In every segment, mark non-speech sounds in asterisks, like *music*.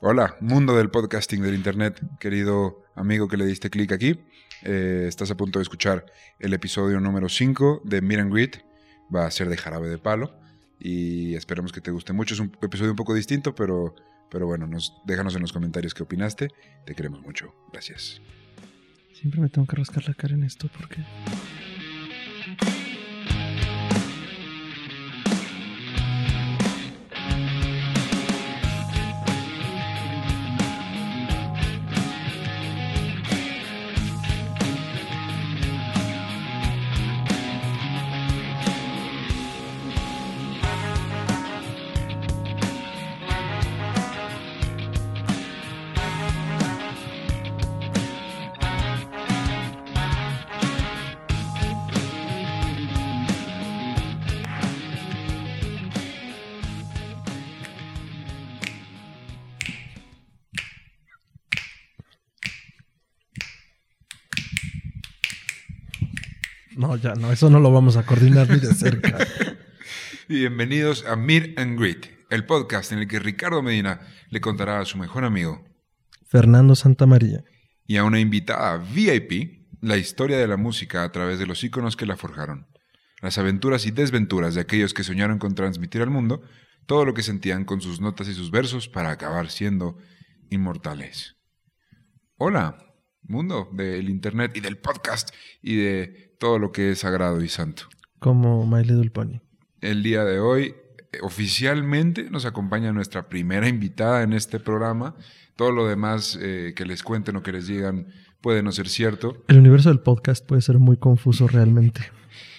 Hola, mundo del podcasting del Internet, querido amigo que le diste clic aquí. Eh, estás a punto de escuchar el episodio número 5 de Meet and Greet. Va a ser de jarabe de palo y esperamos que te guste mucho. Es un episodio un poco distinto, pero, pero bueno, nos, déjanos en los comentarios qué opinaste. Te queremos mucho. Gracias. Siempre me tengo que rascar la cara en esto porque... ya no, eso no lo vamos a coordinar ni de cerca. *laughs* Bienvenidos a Meet and Greet, el podcast en el que Ricardo Medina le contará a su mejor amigo Fernando Santamaría. y a una invitada VIP la historia de la música a través de los íconos que la forjaron, las aventuras y desventuras de aquellos que soñaron con transmitir al mundo todo lo que sentían con sus notas y sus versos para acabar siendo inmortales. Hola, mundo del internet y del podcast y de todo lo que es sagrado y santo. Como My Little Pony. El día de hoy eh, oficialmente nos acompaña nuestra primera invitada en este programa. Todo lo demás eh, que les cuenten o que les digan puede no ser cierto. El universo del podcast puede ser muy confuso realmente. *laughs*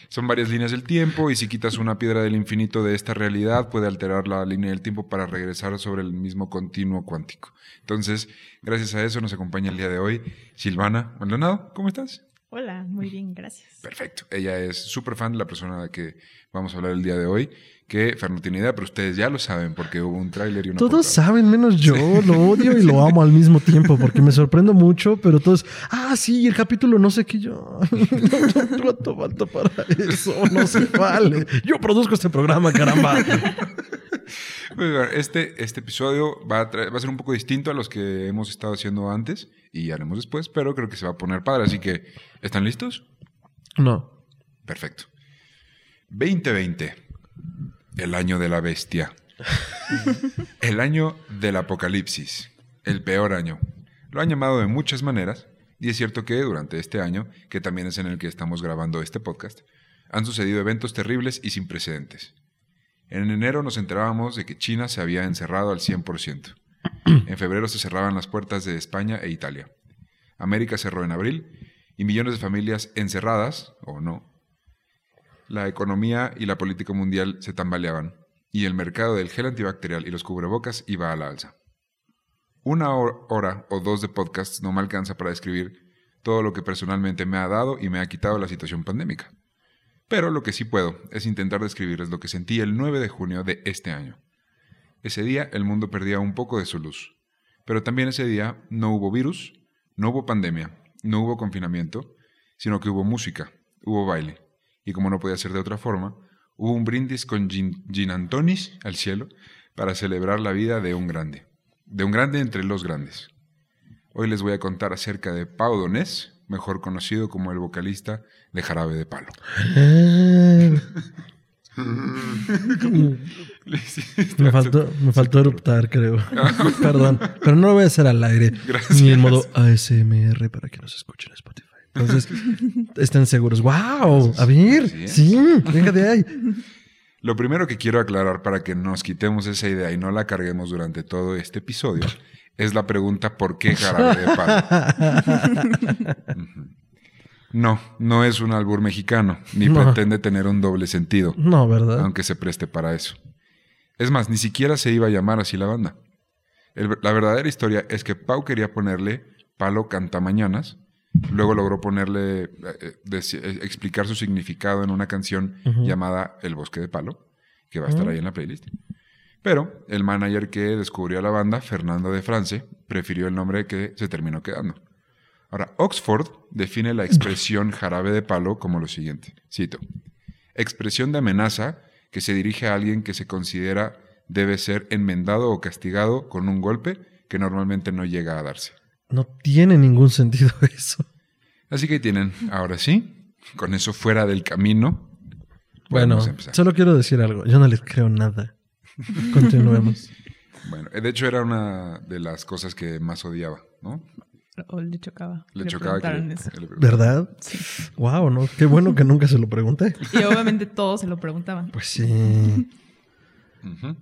Son varias líneas del tiempo y si quitas una piedra del infinito de esta realidad puede alterar la línea del tiempo para regresar sobre el mismo continuo cuántico. Entonces, gracias a eso nos acompaña el día de hoy Silvana Maldonado. ¿Cómo estás? Hola, muy bien, gracias. Perfecto. Ella es súper fan de la persona que vamos a hablar el día de hoy, que Fer no tiene idea, pero ustedes ya lo saben porque hubo un tráiler y una Todos portada. saben, menos yo. Lo odio y lo *laughs* amo al mismo tiempo porque me sorprendo mucho, pero todos, ah, sí, el capítulo no sé qué yo. *laughs* ¿Cuánto falta para eso? No se vale. Yo produzco este programa, caramba. *laughs* Pues, bueno, Este, este episodio va a, traer- va a ser un poco distinto a los que hemos estado haciendo antes y haremos después, pero creo que se va a poner padre. Así que, ¿están listos? No. Perfecto. 2020, el año de la bestia. el año del apocalipsis, el peor año. Lo han llamado de muchas maneras, y es cierto que durante este año, que también es en el que estamos grabando este podcast, han sucedido eventos terribles y sin precedentes. En enero nos enterábamos de que China se había encerrado al 100%. En febrero se cerraban las puertas de España e Italia. América cerró en abril y millones de familias encerradas, o no, la economía y la política mundial se tambaleaban y el mercado del gel antibacterial y los cubrebocas iba a la alza. Una hor- hora o dos de podcast no me alcanza para describir todo lo que personalmente me ha dado y me ha quitado la situación pandémica. Pero lo que sí puedo es intentar describirles lo que sentí el 9 de junio de este año. Ese día el mundo perdía un poco de su luz. Pero también ese día no hubo virus, no hubo pandemia, no hubo confinamiento, sino que hubo música, hubo baile. Y como no podía ser de otra forma, hubo un brindis con gin, tonics al cielo para celebrar la vida de un grande, de un grande entre los grandes. Hoy les voy a contar acerca de Pau Donés, mejor conocido como el vocalista de Jarabe de Palo. Me faltó, me faltó eruptar, creo. *laughs* Perdón, pero no lo voy a hacer al aire. Gracias. Ni en modo ASMR para que nos escuchen en Spotify. Entonces, estén seguros. ¡Wow! A ver, sí, venga de ahí. Lo primero que quiero aclarar para que nos quitemos esa idea y no la carguemos durante todo este episodio es la pregunta ¿por qué jarabe de palo? *laughs* No, no es un albur mexicano, ni No. pretende tener un doble sentido, No, ¿verdad? aunque se preste para eso. Es más, ni siquiera se iba a llamar así la banda. El- la verdadera historia es que Pau quería ponerle Palo Cantamañanas, luego logró ponerle, eh, eh, eh, explicar su significado en una canción llamada El Bosque de Palo, que va a estar Mm. ahí en la playlist. Pero el manager que descubrió a la banda, Fernando de France, prefirió el nombre que se terminó quedando. Ahora, Oxford define la expresión *laughs* jarabe de palo como lo siguiente. Cito. Expresión de amenaza que se dirige a alguien que se considera debe ser enmendado o castigado con un golpe, que normalmente no llega a darse. No tiene ningún sentido *laughs* eso. Así que ahí tienen, ahora sí, con eso fuera del camino. Bueno, empezar. solo quiero decir algo. Yo no les creo nada. *laughs* Continuemos. Bueno, de hecho era una de las cosas que más odiaba, ¿no? O le chocaba. Le, chocaba que, preguntaran eso. que le preguntaran. ¿Verdad? Sí. Wow, ¿no? Qué bueno que nunca se lo pregunté. *laughs* Y obviamente todos se lo preguntaban. Pues sí.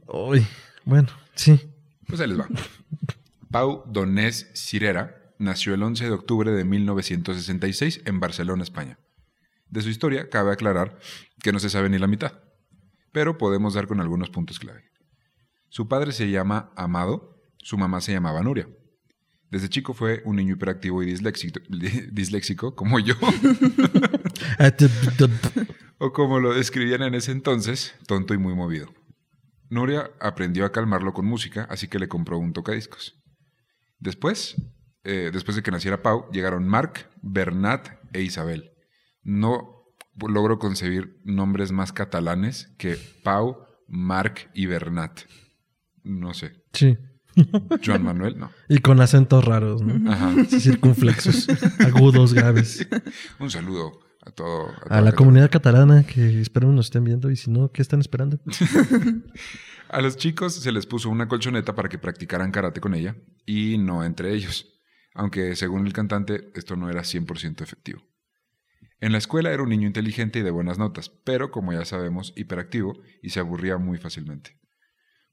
Uy, bueno, sí. Pues ahí les va. Pau Donés Cirera nació el 11 de octubre de 1966 en Barcelona, España. De su historia cabe aclarar que no se sabe ni la mitad, pero podemos dar con algunos puntos clave. Su padre se llama Amado, su mamá se llamaba Nuria. Desde chico fue un niño hiperactivo y disléxico, disléxico como yo, *laughs* o como lo describían en ese entonces, tonto y muy movido. Nuria aprendió a calmarlo con música, así que le compró un tocadiscos. Después, eh, después de que naciera Pau, llegaron Marc, Bernat e Isabel. No logro concebir nombres más catalanes que Pau, Marc y Bernat. No sé. Sí. Joan Manuel, no. *laughs* Y con acentos raros, ¿no? Ajá. Circunflexos, agudos, graves. Un saludo a todo. A la comunidad catalana que espero nos estén viendo y si no, ¿qué están esperando? *laughs* A los chicos se les puso una colchoneta para que practicaran karate con ella y no entre ellos, aunque según el cantante esto no era 100% efectivo. En la escuela era un niño inteligente y de buenas notas, pero como ya sabemos, hiperactivo y se aburría muy fácilmente.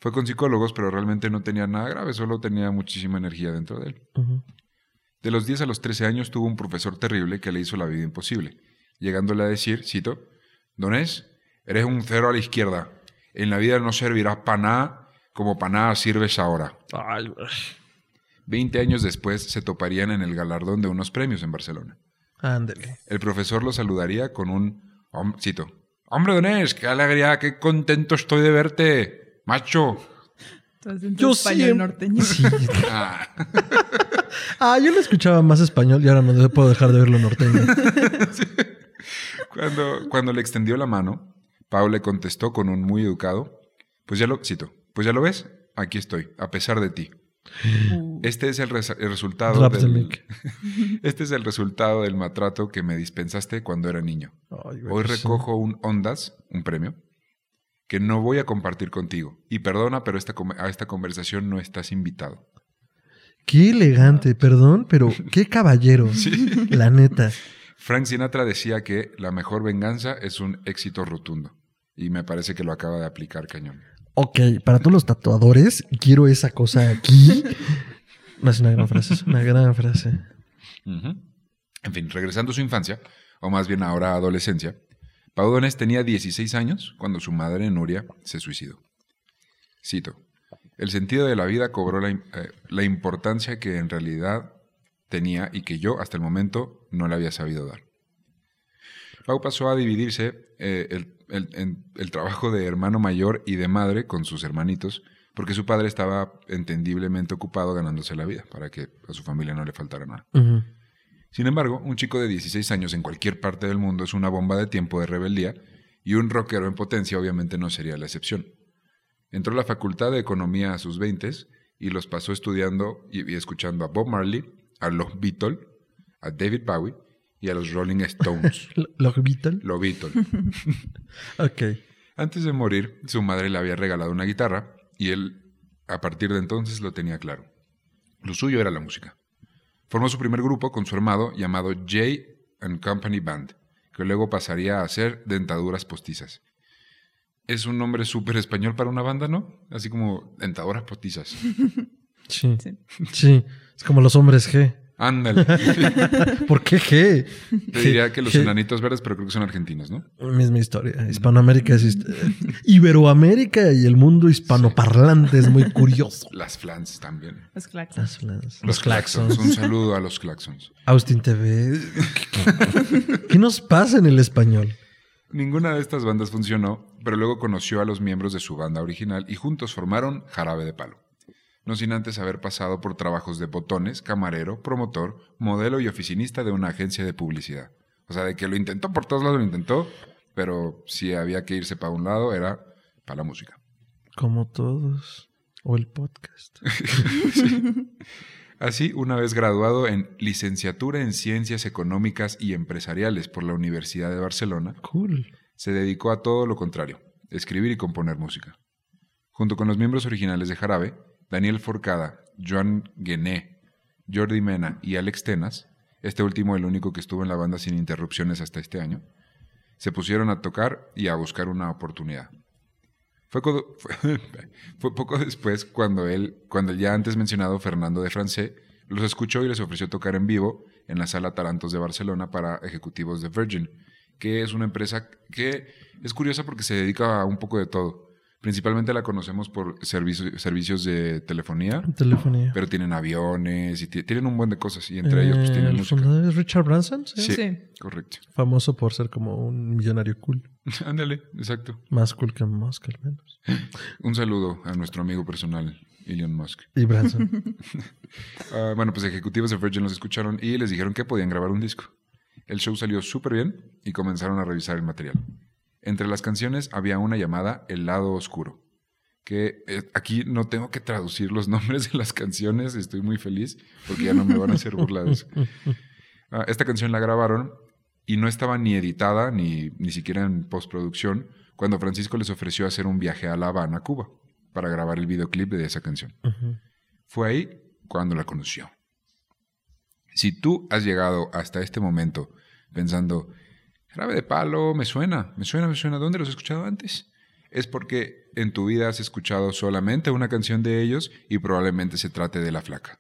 Fue con psicólogos, pero realmente no tenía nada grave, solo tenía muchísima energía dentro de él. De los 10 a los 13 años tuvo un profesor terrible que le hizo la vida imposible, llegándole a decir, cito, Donés, eres un cero a la izquierda. En la vida no servirás para nada como para nada sirves ahora. Ay, güey. Veinte años después se toparían en el galardón de unos premios en Barcelona. Ándale. El profesor lo saludaría con un, hom- cito, Hombre Donés, qué alegría, qué contento estoy de verte, macho. Yo español siempre- norteño. Sí. *laughs* Ah, *laughs* Ah, yo lo escuchaba más español y ahora no puedo dejar de verlo norteño. *laughs* Cuando, cuando le extendió la mano, Pau le contestó con un muy educado, pues ya lo, cito, pues ya lo ves, aquí estoy, a pesar de ti. Uh, Este es el, res- el resultado del, *laughs* este es el resultado del maltrato que me dispensaste cuando era niño. Ay, Hoy recojo un Ondas, un premio, que no voy a compartir contigo. Y perdona, pero esta, a esta conversación no estás invitado. Qué elegante, perdón, pero qué caballero. *laughs* La neta. Frank Sinatra decía que la mejor venganza es un éxito rotundo. Y me parece que lo acaba de aplicar cañón. Ok, para todos los tatuadores, quiero esa cosa aquí. *laughs* No es una gran frase, es una gran frase. En fin, regresando a su infancia, o más bien ahora adolescencia, Pau Donés tenía 16 años cuando su madre, Nuria, se suicidó. Cito, el sentido de la vida cobró la, eh, la importancia que en realidad tenía y que yo hasta el momento no le había sabido dar. Pau pasó a dividirse eh, el, el- trabajo de hermano mayor y de madre con sus hermanitos, porque su padre estaba entendiblemente ocupado ganándose la vida, para que a su familia no le faltara nada. Sin embargo, un chico de 16 años en cualquier parte del mundo es una bomba de tiempo de rebeldía y un rockero en potencia obviamente no sería la excepción. Entró a la Facultad de Economía a sus 20 y los pasó estudiando y, y escuchando a Bob Marley, a los Beatles, a David Bowie y a los Rolling Stones. *laughs* Lo- ¿Los Beatles? Los Beatles. *laughs* Ok. Antes de morir, su madre le había regalado una guitarra y él, a partir de entonces, lo tenía claro. Lo suyo era la música. Formó su primer grupo con su hermano llamado J and Company Band, que luego pasaría a ser Dentaduras Postizas. Es un nombre súper español para una banda, ¿no? Así como Dentaduras Postizas. Sí. Sí. Sí. Es como los hombres G. Ándale. *laughs* ¿Por qué G? Te diría que los G- enanitos verdes, pero creo que son argentinos, ¿no? Misma historia. Hispanoamérica es hist- Iberoamérica y el mundo hispanoparlante es muy curioso. *laughs* Las flans también. Los claxons. Los, claxons. Un saludo a los claxons. Austin TV. *laughs* ¿Qué nos pasa en el español? Ninguna de estas bandas funcionó, pero luego conoció a los miembros de su banda original y juntos formaron Jarabe de Palo. No sin antes haber pasado por trabajos de botones, camarero, promotor, modelo y oficinista de una agencia de publicidad. O sea, de que lo intentó por todos lados, lo intentó, pero si había que irse para un lado era para la música. Como todos. O el podcast. *laughs* Así, una vez graduado en licenciatura en Ciencias Económicas y Empresariales por la Universidad de Barcelona, Cool. se dedicó a todo lo contrario, escribir y componer música. Junto con los miembros originales de Jarabe, Daniel Forcada, Joan Guené, Jordi Mena y Alex Tenas, este último el único que estuvo en la banda sin interrupciones hasta este año, se pusieron a tocar y a buscar una oportunidad. Fue, co- *laughs* fue- fue poco después cuando cuando el ya antes mencionado Fernando de Francé los escuchó y les ofreció tocar en vivo en la sala Tarantos de Barcelona para ejecutivos de Virgin, que es una empresa que es curiosa porque se dedica a un poco de todo. Principalmente la conocemos por servicio- servicios de telefonía, Telefonía. pero tienen aviones y ti- tienen un buen de cosas y entre ellos pues Eh, tienen el música. fundador es Richard Branson, ¿sí? Sí, Sí. correcto. Famoso por ser como un millonario cool. *laughs* Ándale, exacto. Más cool que Musk, al menos. Un saludo a nuestro amigo personal, Elon Musk. Y Branson. *laughs* *laughs* Ah, bueno, pues ejecutivos de Virgin los escucharon y les dijeron que podían grabar un disco. El show salió súper bien y comenzaron a revisar el material. Entre las canciones había una llamada El lado oscuro, que eh, aquí no tengo que traducir los *laughs* nombres de las canciones, estoy muy feliz porque ya no me van a hacer burla de eso. *laughs* Ah, esta canción la grabaron y no estaba ni editada ni, ni siquiera en postproducción cuando Francisco les ofreció hacer un viaje a La Habana, Cuba, para grabar el videoclip de esa canción. Ujú. Fue ahí cuando la conoció. Si tú has llegado hasta este momento pensando, grave de palo, me suena, me suena, me suena, ¿dónde los he escuchado antes? Es porque en tu vida has escuchado solamente una canción de ellos y probablemente se trate de La Flaca.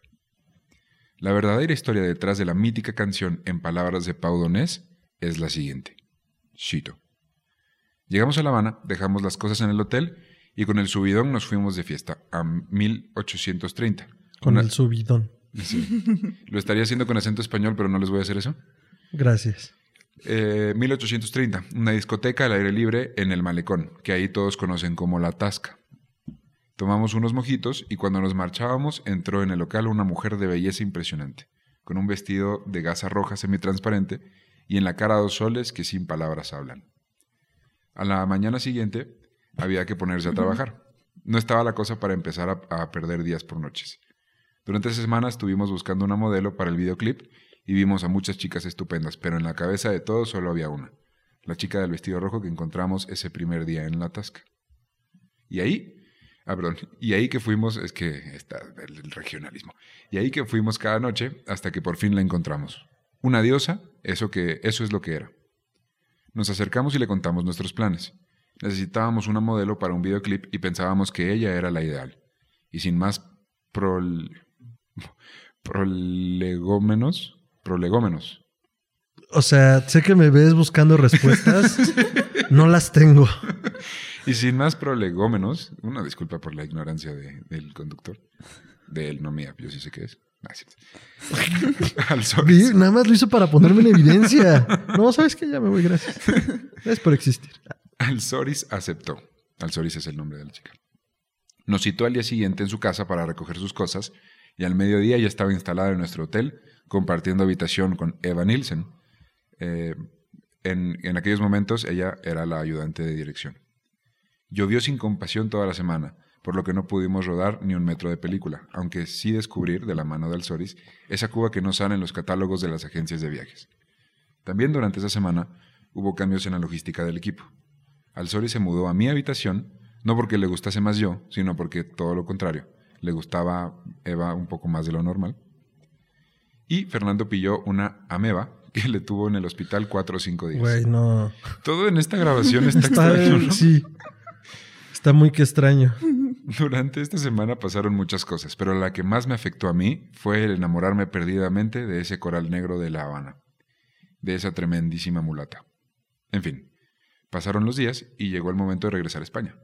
La verdadera historia detrás de la mítica canción en palabras de Pau Donés es la siguiente. Cito. Llegamos a La Habana, dejamos las cosas en el hotel y con el subidón nos fuimos de fiesta a 1830. Con Una- el subidón. Sí. Lo estaría haciendo con acento español, pero no les voy a hacer eso. Gracias. Eh, 1830, una discoteca al aire libre en el malecón, que ahí todos conocen como La Tasca. Tomamos unos mojitos y cuando nos marchábamos entró en el local una mujer de belleza impresionante, con un vestido de gasa roja semitransparente y en la cara dos soles que sin palabras hablan. A la mañana siguiente había que ponerse a trabajar. No estaba la cosa para empezar a, a perder días por noches. Durante esa semana estuvimos buscando una modelo para el videoclip y vimos a muchas chicas estupendas, pero en la cabeza de todos solo había una, la chica del vestido rojo que encontramos ese primer día en la tasca. Y ahí, ah, perdón, y ahí que fuimos, es que está el, regionalismo, y ahí que fuimos cada noche hasta que por fin la encontramos. Una diosa, eso, que, eso es lo que era. Nos acercamos y le contamos nuestros planes. Necesitábamos una modelo para un videoclip y pensábamos que ella era la ideal. Y sin más prol- *laughs* prolegómenos, prolegómenos. O sea, sé que me ves buscando respuestas. *laughs* no las tengo. Y sin más prolegómenos, una disculpa por la ignorancia de- del conductor, de él, no mía, yo sí sé qué es. Ah. *laughs* Al sol. Nada más lo hizo para ponerme en evidencia. No, sabes que ya me voy, gracias. Gracias por existir. Alzoris aceptó. Alzoris es el nombre de la chica. Nos citó al día siguiente en su casa para recoger sus cosas y al mediodía ya estaba instalada en nuestro hotel compartiendo habitación con Eva Nielsen. Eh, en, en aquellos momentos ella era la ayudante de dirección. Llovió sin compasión toda la semana, por lo que no pudimos rodar ni un metro de película, aunque sí descubrir, de la mano de Alzoris, esa Cuba que no sale en los catálogos de las agencias de viajes. También durante esa semana hubo cambios en la logística del equipo. Alzori se mudó a mi habitación, no porque le gustase más yo, sino porque todo lo contrario, le gustaba Eva un poco más de lo normal. Y Fernando pilló una ameba que le tuvo en el hospital cuatro o cinco días. Güey, no. Todo en esta grabación está, *laughs* Está, extraño, ¿no? sí. Está muy que extraño. *laughs* Durante esta semana pasaron muchas cosas, pero la que más me afectó a mí fue el enamorarme perdidamente de ese coral negro de La Habana, de esa tremendísima mulata. En fin, pasaron los días y llegó el momento de regresar a España.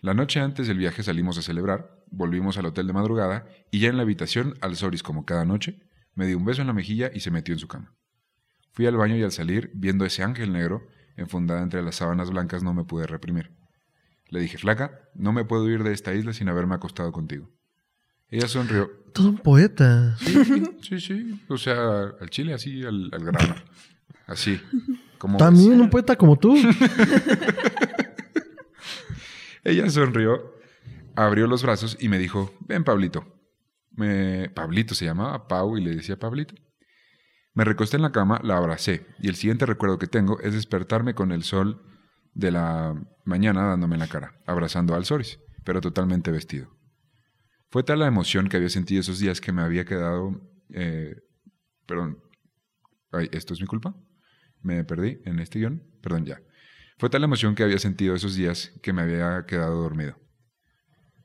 La noche antes del viaje salimos a celebrar, volvimos al hotel de madrugada y ya en la habitación, Alzoris como cada noche, me dio un beso en la mejilla y se metió en su cama. Fui al baño y al salir, viendo ese ángel negro enfundada entre las sábanas blancas, no me pude reprimir. Le dije, flaca, no me puedo ir de esta isla sin haberme acostado contigo. Ella sonrió. Todo un poeta. Sí, sí. O sea, al chile, así, al, al grano. Así. Como También un poeta como tú. *laughs* Ella sonrió abrió los brazos y me dijo, ven Pablito. Me... Pablito se llamaba, Pau, y le decía Pablito. Me recosté en la cama, la abracé, y el siguiente recuerdo que tengo es despertarme con el sol de la mañana dándome en la cara, abrazando al Soris, pero totalmente vestido. Fue tal la emoción que había sentido esos días que me había quedado... eh, perdón. Ay, ¿esto es mi culpa? Me perdí en este guion. Perdón, ya. Fue tal la emoción que había sentido esos días que me había quedado dormido.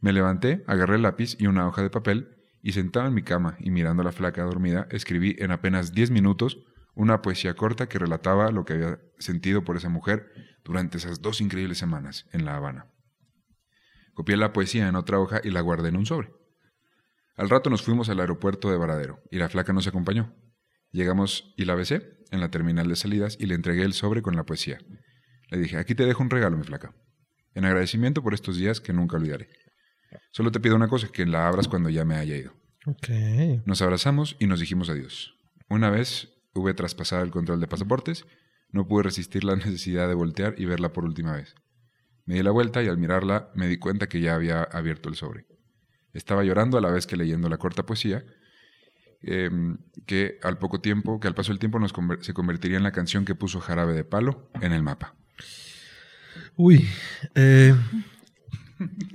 Me levanté, agarré el lápiz y una hoja de papel y sentado en mi cama y mirando a la flaca dormida, escribí en apenas 10 minutos una poesía corta que relataba lo que había sentido por esa mujer durante esas dos increíbles semanas en La Habana. Copié la poesía en otra hoja y la guardé en un sobre. Al rato nos fuimos al aeropuerto de Varadero y la flaca nos acompañó. Llegamos y la besé en la terminal de salidas y le entregué el sobre con la poesía. Le dije, aquí te dejo un regalo, mi flaca. En agradecimiento por estos días que nunca olvidaré. Solo te pido una cosa, que la abras cuando ya me haya ido. Ok. Nos abrazamos y nos dijimos adiós. Una vez hube traspasado el control de pasaportes, no pude resistir la *laughs* necesidad de voltear y verla por última vez. Me di la vuelta y al mirarla me di cuenta que ya había abierto el sobre. Estaba llorando a la vez que leyendo la corta poesía, em, que al poco tiempo, que al paso del tiempo nos conver- se convertiría en la canción que puso Jarabe de Palo en el mapa. Uy. eh,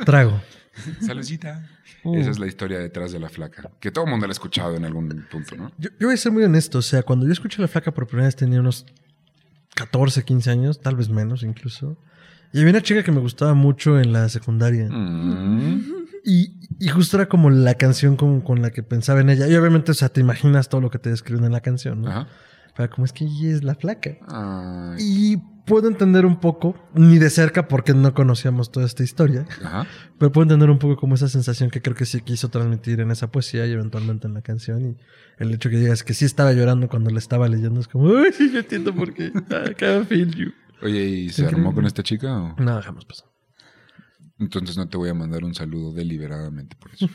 trago. *laughs* Saludcita. Uh. Esa es la historia detrás de la flaca, que todo el mundo la ha escuchado en algún punto, ¿no? Yo, yo voy a ser muy honesto. O sea, cuando yo escuché la flaca por primera vez tenía unos 14, 15 años, tal vez menos incluso. Y había una chica que me gustaba mucho en la secundaria. Mm. Y, y justo era como la canción con, con la que pensaba en ella. Y obviamente, o sea, te imaginas todo lo que te describen en la canción, ¿no? Ajá. Pero como es que ella es la flaca. Ay. Y puedo entender un poco, ni de cerca porque no conocíamos toda esta historia, Ajá. pero puedo entender un poco como esa sensación que creo que sí quiso transmitir en esa poesía y eventualmente en la canción. Y el hecho que digas que sí estaba llorando cuando le estaba leyendo es como, uy, sí, yo entiendo por qué. I can feel you. Oye, ¿y se Increíble. armó con esta chica o? No, jamás pasó. Entonces no te voy a mandar un saludo deliberadamente por eso.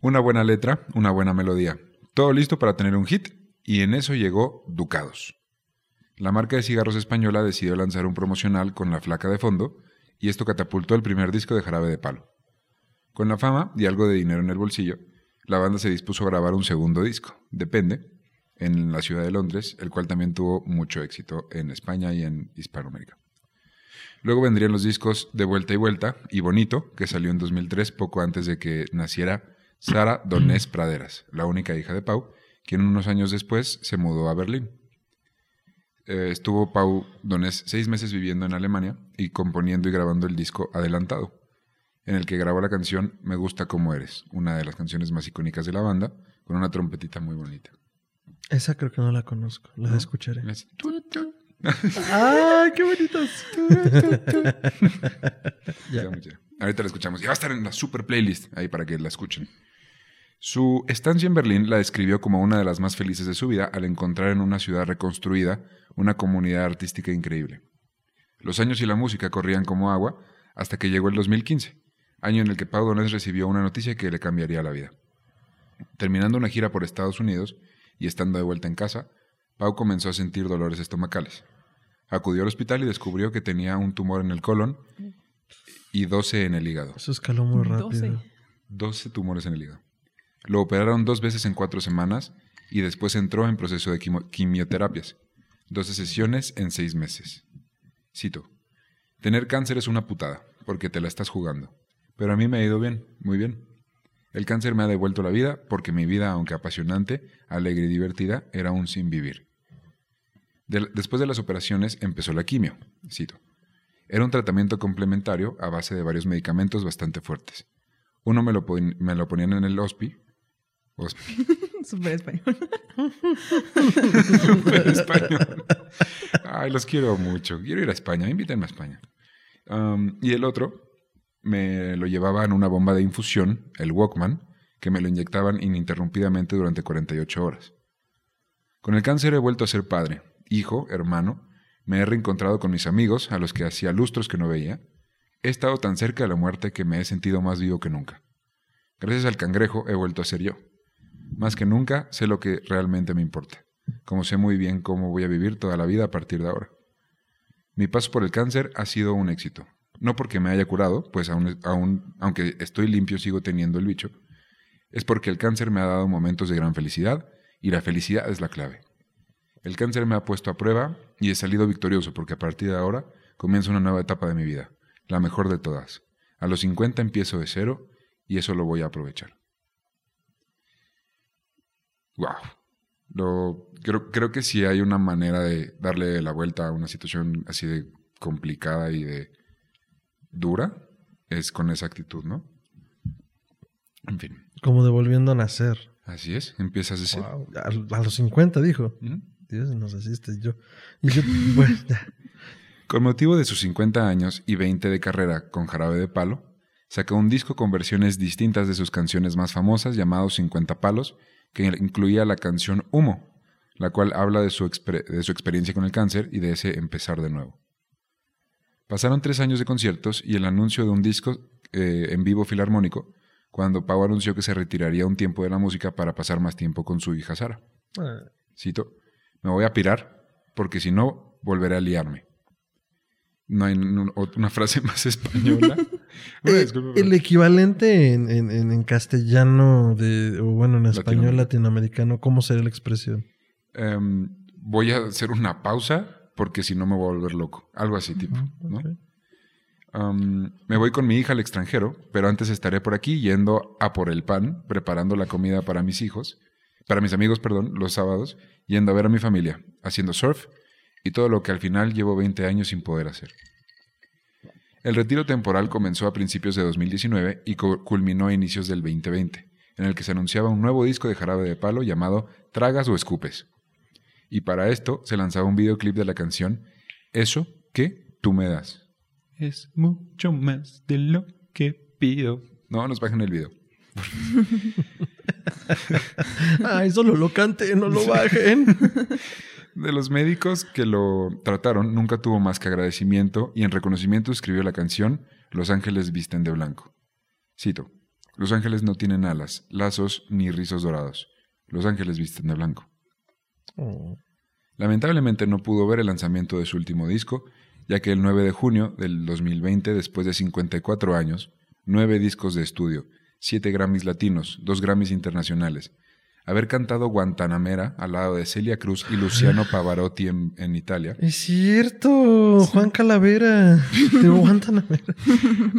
una buena letra, una buena melodía. Todo listo para tener un hit y en eso llegó Ducados. La marca de cigarros española decidió lanzar un promocional con la flaca de fondo y esto catapultó el primer disco de Jarabe de Palo. Con la fama y algo de dinero en el bolsillo, la banda se dispuso a grabar un segundo disco, Depende, en la ciudad de Londres, el cual también tuvo mucho éxito en España y en Hispanoamérica. Luego vendrían los discos De Vuelta y Vuelta y Bonito, que salió en 2003, poco antes de que naciera Sara Donés Praderas, la única hija de Pau, quien unos años después se mudó a Berlín. Eh, estuvo Pau Donés seis meses viviendo en Alemania y componiendo y grabando el disco Adelantado, en el que grabó la canción Me gusta como eres, una de las canciones más icónicas de la banda, con una trompetita muy bonita. Esa creo que no la conozco, la ¿No? escucharé. Es. ¡Ay, qué bonitos! *laughs* Ya. Ahorita la escuchamos. Y va a estar en la super playlist ahí para que la escuchen. Su estancia en Berlín la describió como una de las más felices de su vida al encontrar en una ciudad reconstruida una comunidad artística increíble. Los años y la música corrían como agua hasta que llegó el 2015, año en el que Pau Donés recibió una noticia que le cambiaría la vida. Terminando una gira por Estados Unidos y estando de vuelta en casa, Pau comenzó a sentir dolores estomacales. Acudió al hospital y descubrió que tenía un tumor en el colon y 12 en el hígado. Eso escaló muy rápido. 12. 12 tumores en el hígado. Lo operaron dos veces en cuatro semanas y después entró en proceso de quimioterapias. 12 sesiones en seis meses. Cito. Tener cáncer es una putada, porque te la estás jugando. Pero a mí me ha ido bien, muy bien. El cáncer me ha devuelto la vida porque mi vida, aunque apasionante, alegre y divertida, era un sin vivir. Después de las operaciones empezó la quimio. Cito. Era un tratamiento complementario a base de varios medicamentos bastante fuertes. Uno me lo, me lo ponían en el hospi. Hospi. *laughs* Súper español. *laughs* Súper español. Ay, los quiero mucho. Quiero ir a España. Invítenme a España. Um, y el otro me lo llevaba en una bomba de infusión, el Walkman, que me lo inyectaban ininterrumpidamente durante 48 horas. Con el cáncer he vuelto a ser padre, hijo, hermano. Me he reencontrado con mis amigos, a los que hacía lustros que no veía. He estado tan cerca de la muerte que me he sentido más vivo que nunca. Gracias al cangrejo he vuelto a ser yo. Más que nunca sé lo que realmente me importa, como sé muy bien cómo voy a vivir toda la vida a partir de ahora. Mi paso por el cáncer ha sido un éxito. No porque me haya curado, pues aún, aún, aunque estoy limpio, sigo teniendo el bicho. Es porque el cáncer me ha dado momentos de gran felicidad y la felicidad es la clave. El cáncer me ha puesto a prueba y he salido victorioso porque a partir de ahora comienza una nueva etapa de mi vida, la mejor de todas. A los 50 empiezo de cero y eso lo voy a aprovechar. Wow. Lo, creo, creo que si hay una manera de darle la vuelta a una situación así de complicada y de dura, es con esa actitud, ¿no? En fin, Como devolviendo a nacer. así es, empiezas ese. Wow. A, a los 50, dijo. Dios nos asiste. Yo, y. *laughs* Con motivo de sus 50 años y 20 de carrera con Jarabe de Palo, sacó un disco con versiones distintas de sus canciones más famosas llamado 50 Palos, que incluía la canción Humo, la cual habla de su, de su experiencia con el cáncer y de ese empezar de nuevo. Pasaron tres años de conciertos y el anuncio de un disco eh, en vivo filarmónico, cuando Pau anunció que se retiraría un tiempo de la música para pasar más tiempo con su hija Sara. Ah, Cito, me voy a pirar porque si no, volveré a liarme. No hay una frase *laughs* más española. *laughs* Eh, el equivalente en, en- en- en castellano de, o bueno, en español Latinoamericano. ¿cómo sería la expresión? Em, voy a hacer una pausa porque si no me voy a volver loco. Algo así, tipo. ¿no? Am, me voy con mi hija al extranjero, pero antes estaré por aquí yendo a por el pan, preparando la comida para mis hijos, para mis amigos, perdón, los sábados, yendo a ver a mi familia, haciendo surf y todo lo que al final llevo 20 años sin poder hacer. El retiro temporal comenzó a principios de 2019 y cu- culminó a inicios del 2020, en el que se anunciaba un nuevo disco de jarabe de palo llamado Tragas o Escupes. Y para esto se lanzaba un videoclip de la canción Eso que tú me das. Es mucho más de lo que pido. No, nos bajen el video. *laughs* Ay, solo lo cante, no lo bajen. *laughs* De los médicos que lo trataron, nunca tuvo más que agradecimiento y en reconocimiento escribió la canción Los ángeles visten de blanco. Cito, Los ángeles no tienen alas, lazos ni rizos dorados. Los ángeles visten de blanco. Oh. Lamentablemente no pudo ver el lanzamiento de su último disco, ya que el 9 de junio del 2020, después de 54 años, nueve discos de estudio, siete Grammys latinos, dos Grammys internacionales, haber cantado Guantanamera al lado de Celia Cruz y Luciano Pavarotti en, en Italia, Es cierto, Juan Calavera. De *laughs* Guantanamera.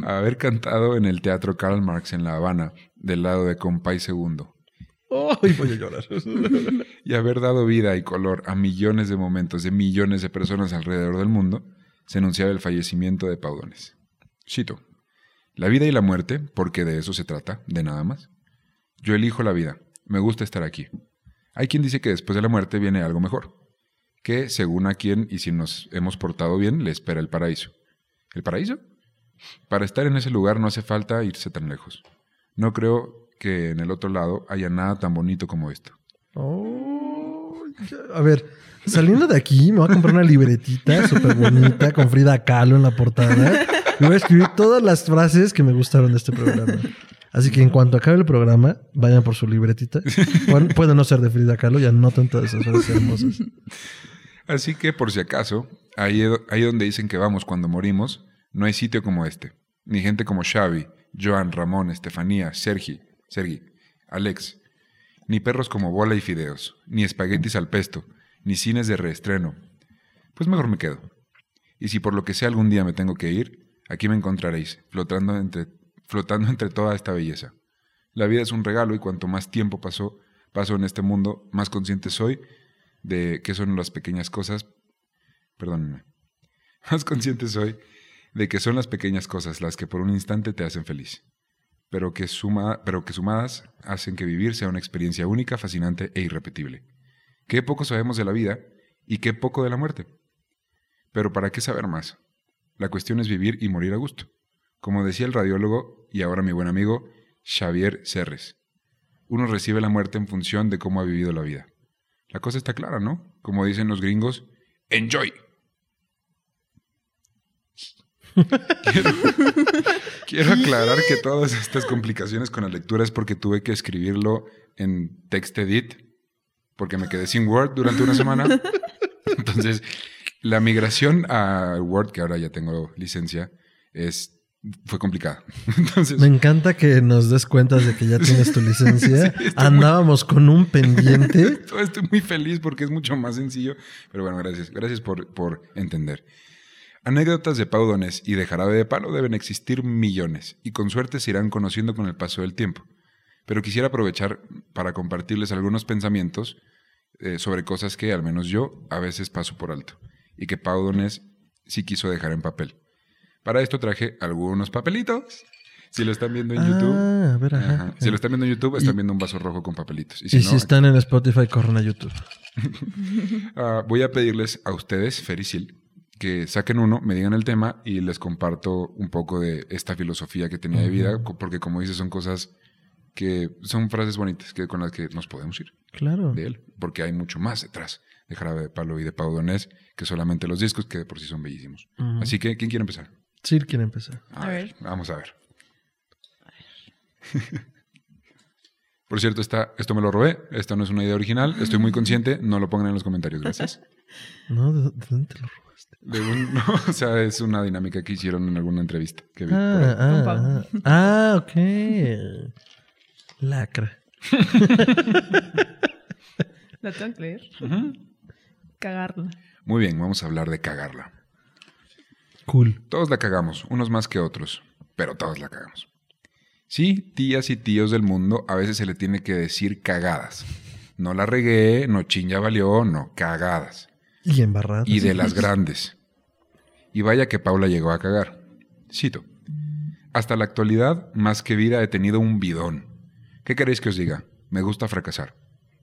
haber cantado en el Teatro Karl Marx en La Habana, del lado de Compay Segundo, Ay, voy a llorar. *laughs* y haber dado vida y color a millones de momentos de millones de personas alrededor del mundo, se anunciaba el fallecimiento de Paudones. Cito, la vida y la muerte, porque de eso se trata, de nada más. Yo elijo la vida, me gusta estar aquí. Hay quien dice que después de la muerte viene algo mejor, que según a quien y si nos hemos portado bien, le espera el paraíso. ¿El paraíso? Para estar en ese lugar no hace falta irse tan lejos. No creo que en el otro lado haya nada tan bonito como esto. Oh, a ver, saliendo de aquí, me voy a comprar una libretita súper bonita con Frida Kahlo en la portada. Y voy a escribir todas las frases que me gustaron de este programa. Así que en cuanto acabe el programa, vayan por su libretita. Pueden, *laughs* puede no ser de Frida Kahlo y anoten todas esas frases hermosas. Así que, por si acaso, ahí, ahí donde dicen que vamos cuando morimos, no hay sitio como este. Ni gente como Xavi, Joan, Ramón, Estefanía, Sergi, Sergi, Alex. Ni perros como Bola y Fideos. Ni espaguetis al pesto. Ni cines de reestreno. Pues mejor me quedo. Y si por lo que sea algún día me tengo que ir, aquí me encontraréis, flotando entre, flotando entre toda esta belleza. La vida es un regalo y cuanto más tiempo pasó, paso en este mundo, más consciente soy de qué son las pequeñas cosas, perdónenme, *laughs* más consciente soy de que son las pequeñas cosas las que por un instante te hacen feliz, pero que, suma, pero que sumadas hacen que vivir sea una experiencia única, fascinante e irrepetible. Qué poco sabemos de la vida y qué poco de la muerte. Pero ¿para qué saber más? La cuestión es vivir y morir a gusto. Como decía el radiólogo y ahora mi buen amigo Xavier Serres, uno recibe la muerte en función de cómo ha vivido la vida. La cosa está clara, ¿no? Como dicen los gringos, enjoy. Quiero, *laughs* quiero aclarar que todas estas complicaciones con la lectura es porque tuve que escribirlo en TextEdit, porque me quedé sin Word durante una semana. Entonces, la migración a Word, que ahora ya tengo licencia, es, fue complicada. *laughs* Entonces, Me encanta que nos des cuentas de que ya tienes tu *laughs* licencia. Andábamos con un pendiente. *laughs* estoy muy feliz porque es mucho más sencillo. Pero bueno, gracias. Gracias por, por entender. Anécdotas de Pau Donés y de Jarabe de Palo deben existir millones y con suerte se irán conociendo con el paso del tiempo. Pero quisiera aprovechar para compartirles algunos pensamientos eh, sobre cosas que al menos yo a veces paso por alto y que Pau Donés sí quiso dejar en papel. Para esto traje algunos papelitos. Si lo están viendo en YouTube, Ah, a ver, ajá. ajá. si lo están viendo en YouTube, están viendo un vaso rojo con papelitos. Y Y si están en Spotify, corren a YouTube. *laughs* Ah, voy a pedirles a ustedes, Fer y Sil, que saquen uno, me digan el tema y les comparto un poco de esta filosofía que tenía de vida, porque como dices, son cosas que son frases bonitas que, con las que nos podemos ir Claro. de él, porque hay mucho más detrás de Jarabe de Palo y de Pau Donés que solamente los discos, que de por sí son bellísimos. Así que, ¿quién quiere empezar? Sir quiere empezar. A ver. Vamos a ver. *laughs* Por cierto, esta, esto me lo robé. Esto no es una idea original. Estoy muy consciente. No lo pongan en los comentarios. Gracias. *laughs* No, ¿de, de dónde te lo robaste? De un- *laughs* no, o sea, es una dinámica que hicieron en alguna entrevista que vi. Ah, ah, ah. Ah, ok. Lacra. ¿La tengo que leer? Cagarla. Muy bien, vamos a hablar de cagarla. Cool. Todos la cagamos, unos más que otros, pero todos la cagamos. Sí, tías y tíos del mundo, a veces se le tiene que decir cagadas. No la regué, no chin ya valió, no, cagadas. Y embarrado. y de las grandes. Y vaya que Paula llegó a cagar. Cito. Hasta la actualidad, más que vida, he tenido un bidón. ¿Qué queréis que os diga? Me gusta fracasar.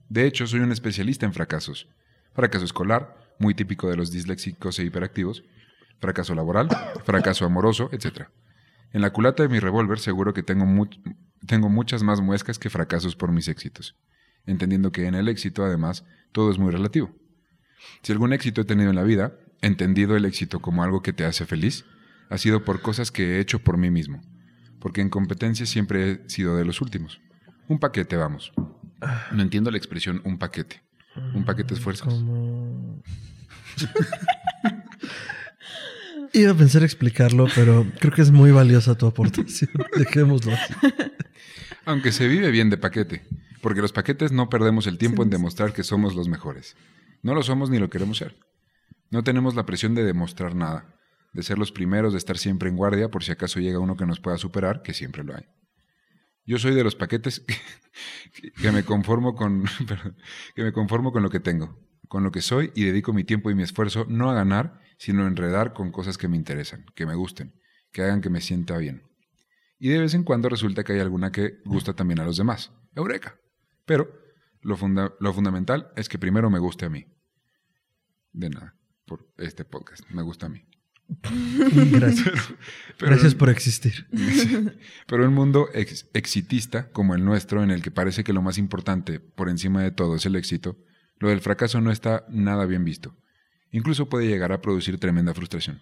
De hecho, soy un especialista en fracasos. Fracaso escolar, muy típico de los disléxicos e hiperactivos. Fracaso laboral, fracaso amoroso, etc. En la culata de mi revólver seguro que tengo, mu- tengo muchas más muescas que fracasos por mis éxitos. Entendiendo que en el éxito, además, todo es muy relativo. Si algún éxito he tenido en la vida, entendido el éxito como algo que te hace feliz, ha sido por cosas que he hecho por mí mismo. Porque en competencia siempre he sido de los últimos. Un paquete, vamos. No entiendo la expresión un paquete. Un paquete de fuerzas. Como... *laughs* Iba a pensar explicarlo, pero creo que es muy valiosa tu aportación. *laughs* Dejémoslo así. Aunque se vive bien de paquete. Porque los paquetes no perdemos el tiempo en demostrar que somos los mejores. No lo somos ni lo queremos ser. No tenemos la presión de demostrar nada. De ser los primeros, de estar siempre en guardia por si acaso llega uno que nos pueda superar, que siempre lo hay. Yo soy de los paquetes *laughs* que, que me conformo con *laughs* que me conformo con lo que tengo, con lo que soy y dedico mi tiempo y mi esfuerzo no a ganar, sino a enredar con cosas que me interesan, que me gusten, que hagan que me sienta bien. Y de vez en cuando resulta que hay alguna que gusta también a los demás. Eureka. Pero lo, funda- lo fundamental es que primero me guste a mí. De nada, por este podcast. Me gusta a mí. *laughs* Gracias. *laughs* Pero- Gracias por existir. *laughs* Pero un mundo ex- exitista como el nuestro, en el que parece que lo más importante por encima de todo es el éxito, lo del fracaso no está nada bien visto. Incluso puede llegar a producir tremenda frustración.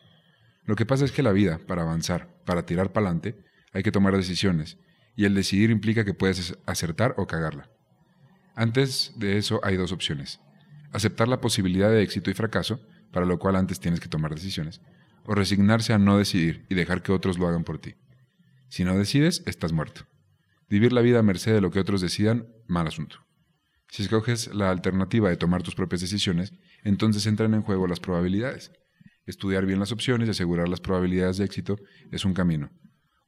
Lo que pasa es que la vida, para avanzar, para tirar para adelante, hay que tomar decisiones, y el decidir implica que puedes acertar o cagarla. Antes de eso hay dos opciones. Aceptar la posibilidad de éxito y fracaso, para lo cual antes tienes que tomar decisiones, o resignarse a no decidir y dejar que otros lo hagan por ti. Si no decides, estás muerto. Vivir la vida a merced de lo que otros decidan, mal asunto. Si escoges la alternativa de tomar tus propias decisiones, entonces entran en juego las probabilidades. Estudiar bien las opciones y asegurar las probabilidades de éxito es un camino.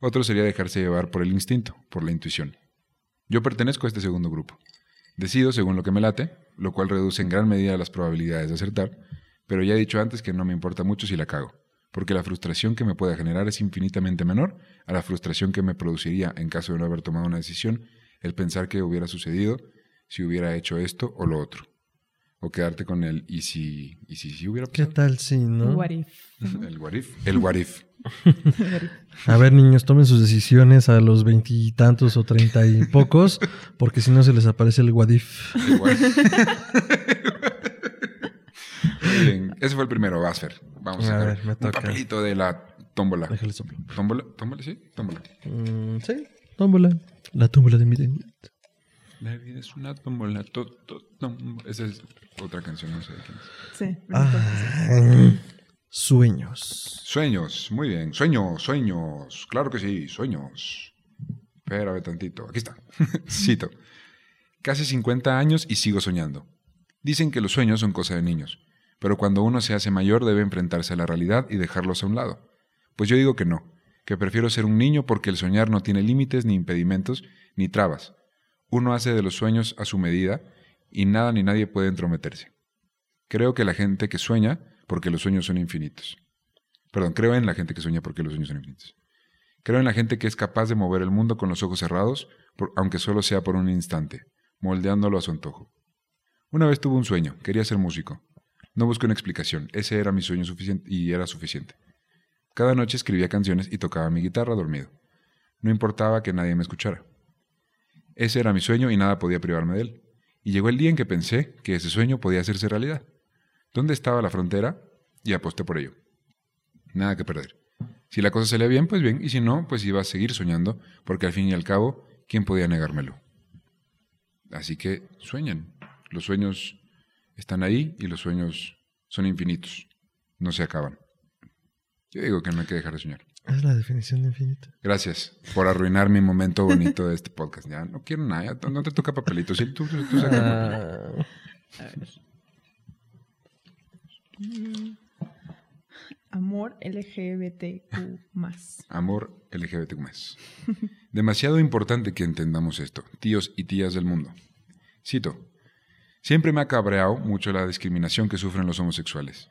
Otro sería dejarse llevar por el instinto, por la intuición. Yo pertenezco a este segundo grupo. Decido según lo que me late, lo cual reduce en gran medida las probabilidades de acertar, pero ya he dicho antes que no me importa mucho si la cago, porque la frustración que me pueda generar es infinitamente menor a la frustración que me produciría en caso de no haber tomado una decisión el pensar que hubiera sucedido si hubiera hecho esto o lo otro. O quedarte con el y si, y si, si hubiera ¿Qué pasado. tal si no? What if? *laughs* El what if. El what if. *laughs* A ver, niños, tomen sus decisiones a los veintitantos o treinta y pocos, porque si no se les aparece el Wadif. El what if. *laughs* Muy bien. Ese fue el primero, Basfer. Vamos a, ver, me un toca. papelito de la tómbola. Déjale soplo. ¿Tómbola? ¿Tómbola? Sí, tómbola. Mm, sí, tómbola. La tómbola de mi. La vida es una tómbola. to- to- tómbola. Esa es otra canción, no sé de quién es. Sí. Ah, Sueños. Sueños, muy bien. Sueños, sueños. Claro que sí, sueños. Espérame tantito. Aquí está. *laughs* Cito. Casi 50 años y sigo soñando. Dicen que los sueños son cosa de niños, pero cuando uno se hace mayor debe enfrentarse a la realidad y dejarlos a un lado. Pues yo digo que no, que prefiero ser un niño porque el soñar no tiene límites ni impedimentos ni trabas. Uno hace de los sueños a su medida y nada ni nadie puede entrometerse. Creo que la gente que sueña porque los sueños son infinitos. Perdón, creo en la gente que sueña porque los sueños son infinitos. Creo en la gente que es capaz de mover el mundo con los ojos cerrados, aunque solo sea por un instante, moldeándolo a su antojo. Una vez tuve un sueño, quería ser músico. No busqué una explicación, ese era mi sueño suficiente y era suficiente. Cada noche escribía canciones y tocaba mi guitarra dormido. No importaba que nadie me escuchara. Ese era mi sueño y nada podía privarme de él. Y llegó el día en que pensé que ese sueño podía hacerse realidad. ¿Dónde estaba la frontera? Y aposté por ello. Nada que perder. Si la cosa salía bien, pues bien, y si no, pues iba a seguir soñando, porque al fin y al cabo, ¿quién podía negármelo? Así que sueñen. Los sueños están ahí y los sueños son infinitos. No se acaban. Yo digo que no hay que dejar de soñar. Es la definición de infinito. Gracias por arruinar mi momento bonito de este podcast. Ya no quiero nada, ya no te toca papelito. Sí, tú, tú, Ah, A ver. Mm. Amor LGBTQ más. Amor LGBTQ+. Demasiado importante que entendamos esto, tíos y tías del mundo. Cito. Siempre me ha cabreado mucho la discriminación que sufren los homosexuales.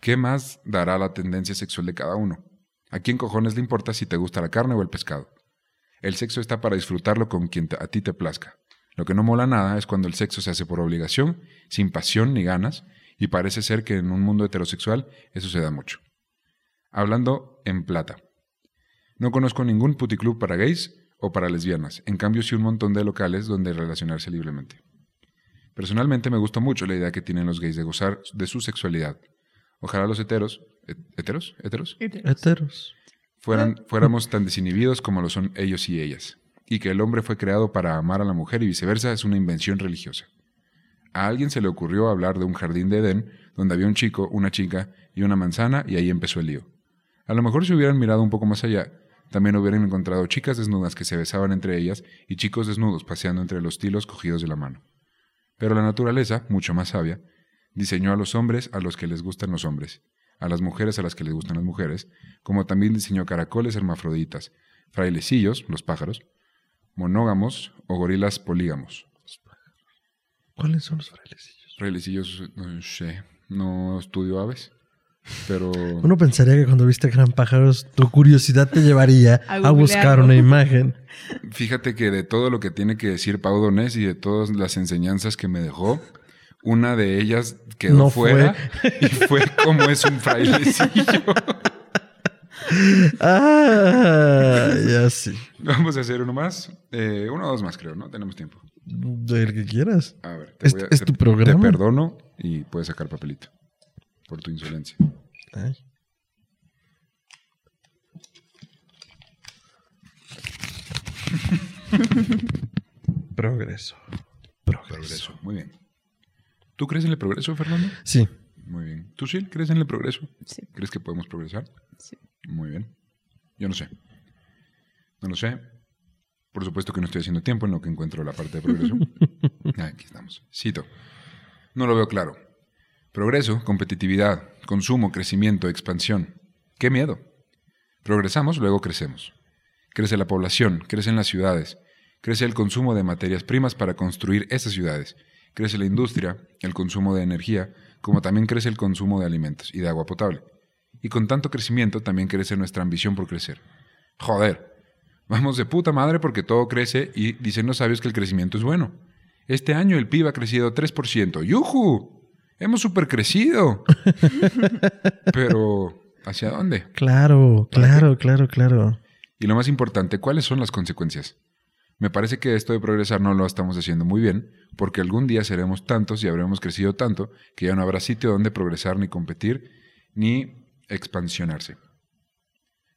¿Qué más dará la tendencia sexual de cada uno? ¿A quién cojones le importa si te gusta la carne o el pescado? El sexo está para disfrutarlo con quien a ti te plazca. Lo que no mola nada es cuando el sexo se hace por obligación, sin pasión ni ganas, y parece ser que en un mundo heterosexual eso se da mucho. Hablando en plata. No conozco ningún puticlub para gays o para lesbianas, en cambio sí un montón de locales donde relacionarse libremente. Personalmente me gusta mucho la idea que tienen los gays de gozar de su sexualidad. Ojalá los heteros, ¿he- heteros, heteros, heteros. fueran, fuéramos tan desinhibidos como lo son ellos y ellas, y que el hombre fue creado para amar a la mujer y viceversa es una invención religiosa. A alguien se le ocurrió hablar de un jardín de Edén donde había un chico, una chica y una manzana y ahí empezó el lío. A lo mejor si hubieran mirado un poco más allá, también hubieran encontrado chicas desnudas que se besaban entre ellas y chicos desnudos paseando entre los tilos cogidos de la mano. Pero la naturaleza, mucho más sabia, diseñó a los hombres a los que les gustan los hombres, a las mujeres a las que les gustan las mujeres, como también diseñó caracoles hermafroditas, frailecillos, los pájaros, monógamos o gorilas polígamos. ¿Cuáles son los frailecillos? Frailecillos, no sé, no estudio aves, pero... *laughs* Uno pensaría que cuando viste Gran Pájaros, tu curiosidad te llevaría *laughs* A a, buscar una imagen. Fíjate que de todo lo que tiene que decir Pau Donés y de todas las enseñanzas que me dejó, una de ellas quedó No fuera y fue como es un frailecillo. *laughs* Ah, ya sí. Vamos a hacer uno más, eh, uno o dos más creo, ¿no? Tenemos tiempo. Del que quieras. A ver, te Es- voy a- es te- tu programa. Te perdono y puedes sacar papelito por tu insolencia. Ay. Progreso. *laughs* Progreso. Progreso, muy bien. ¿Tú crees en el progreso, Fernando? Sí. Muy bien. ¿Tú sí crees en el progreso? Sí, ¿Crees que podemos progresar? sí. Muy bien. Yo no sé. No lo sé. Por supuesto que no estoy haciendo tiempo en lo que encuentro la parte de progreso. *laughs* Aquí estamos. Cito. No lo veo claro. Progreso, competitividad, consumo, crecimiento, expansión. ¡Qué miedo! Progresamos, luego crecemos. Crece la población, crecen las ciudades, crece el consumo de materias primas para construir esas ciudades, crece la industria, el consumo de energía, como también crece el consumo de alimentos y de agua potable. Y con tanto crecimiento también crece nuestra ambición por crecer. Joder, vamos de puta madre porque todo crece y dicen los sabios que el crecimiento es bueno. Este año el PIB ha crecido 3%. ¡Yujú! Hemos supercrecido. *laughs* Pero, ¿hacia dónde? Claro, claro, claro, claro. Y lo más importante, ¿cuáles son las consecuencias? Me parece que esto de progresar no lo estamos haciendo muy bien, porque algún día seremos tantos y habremos crecido tanto que ya no habrá sitio donde progresar ni competir ni expansionarse.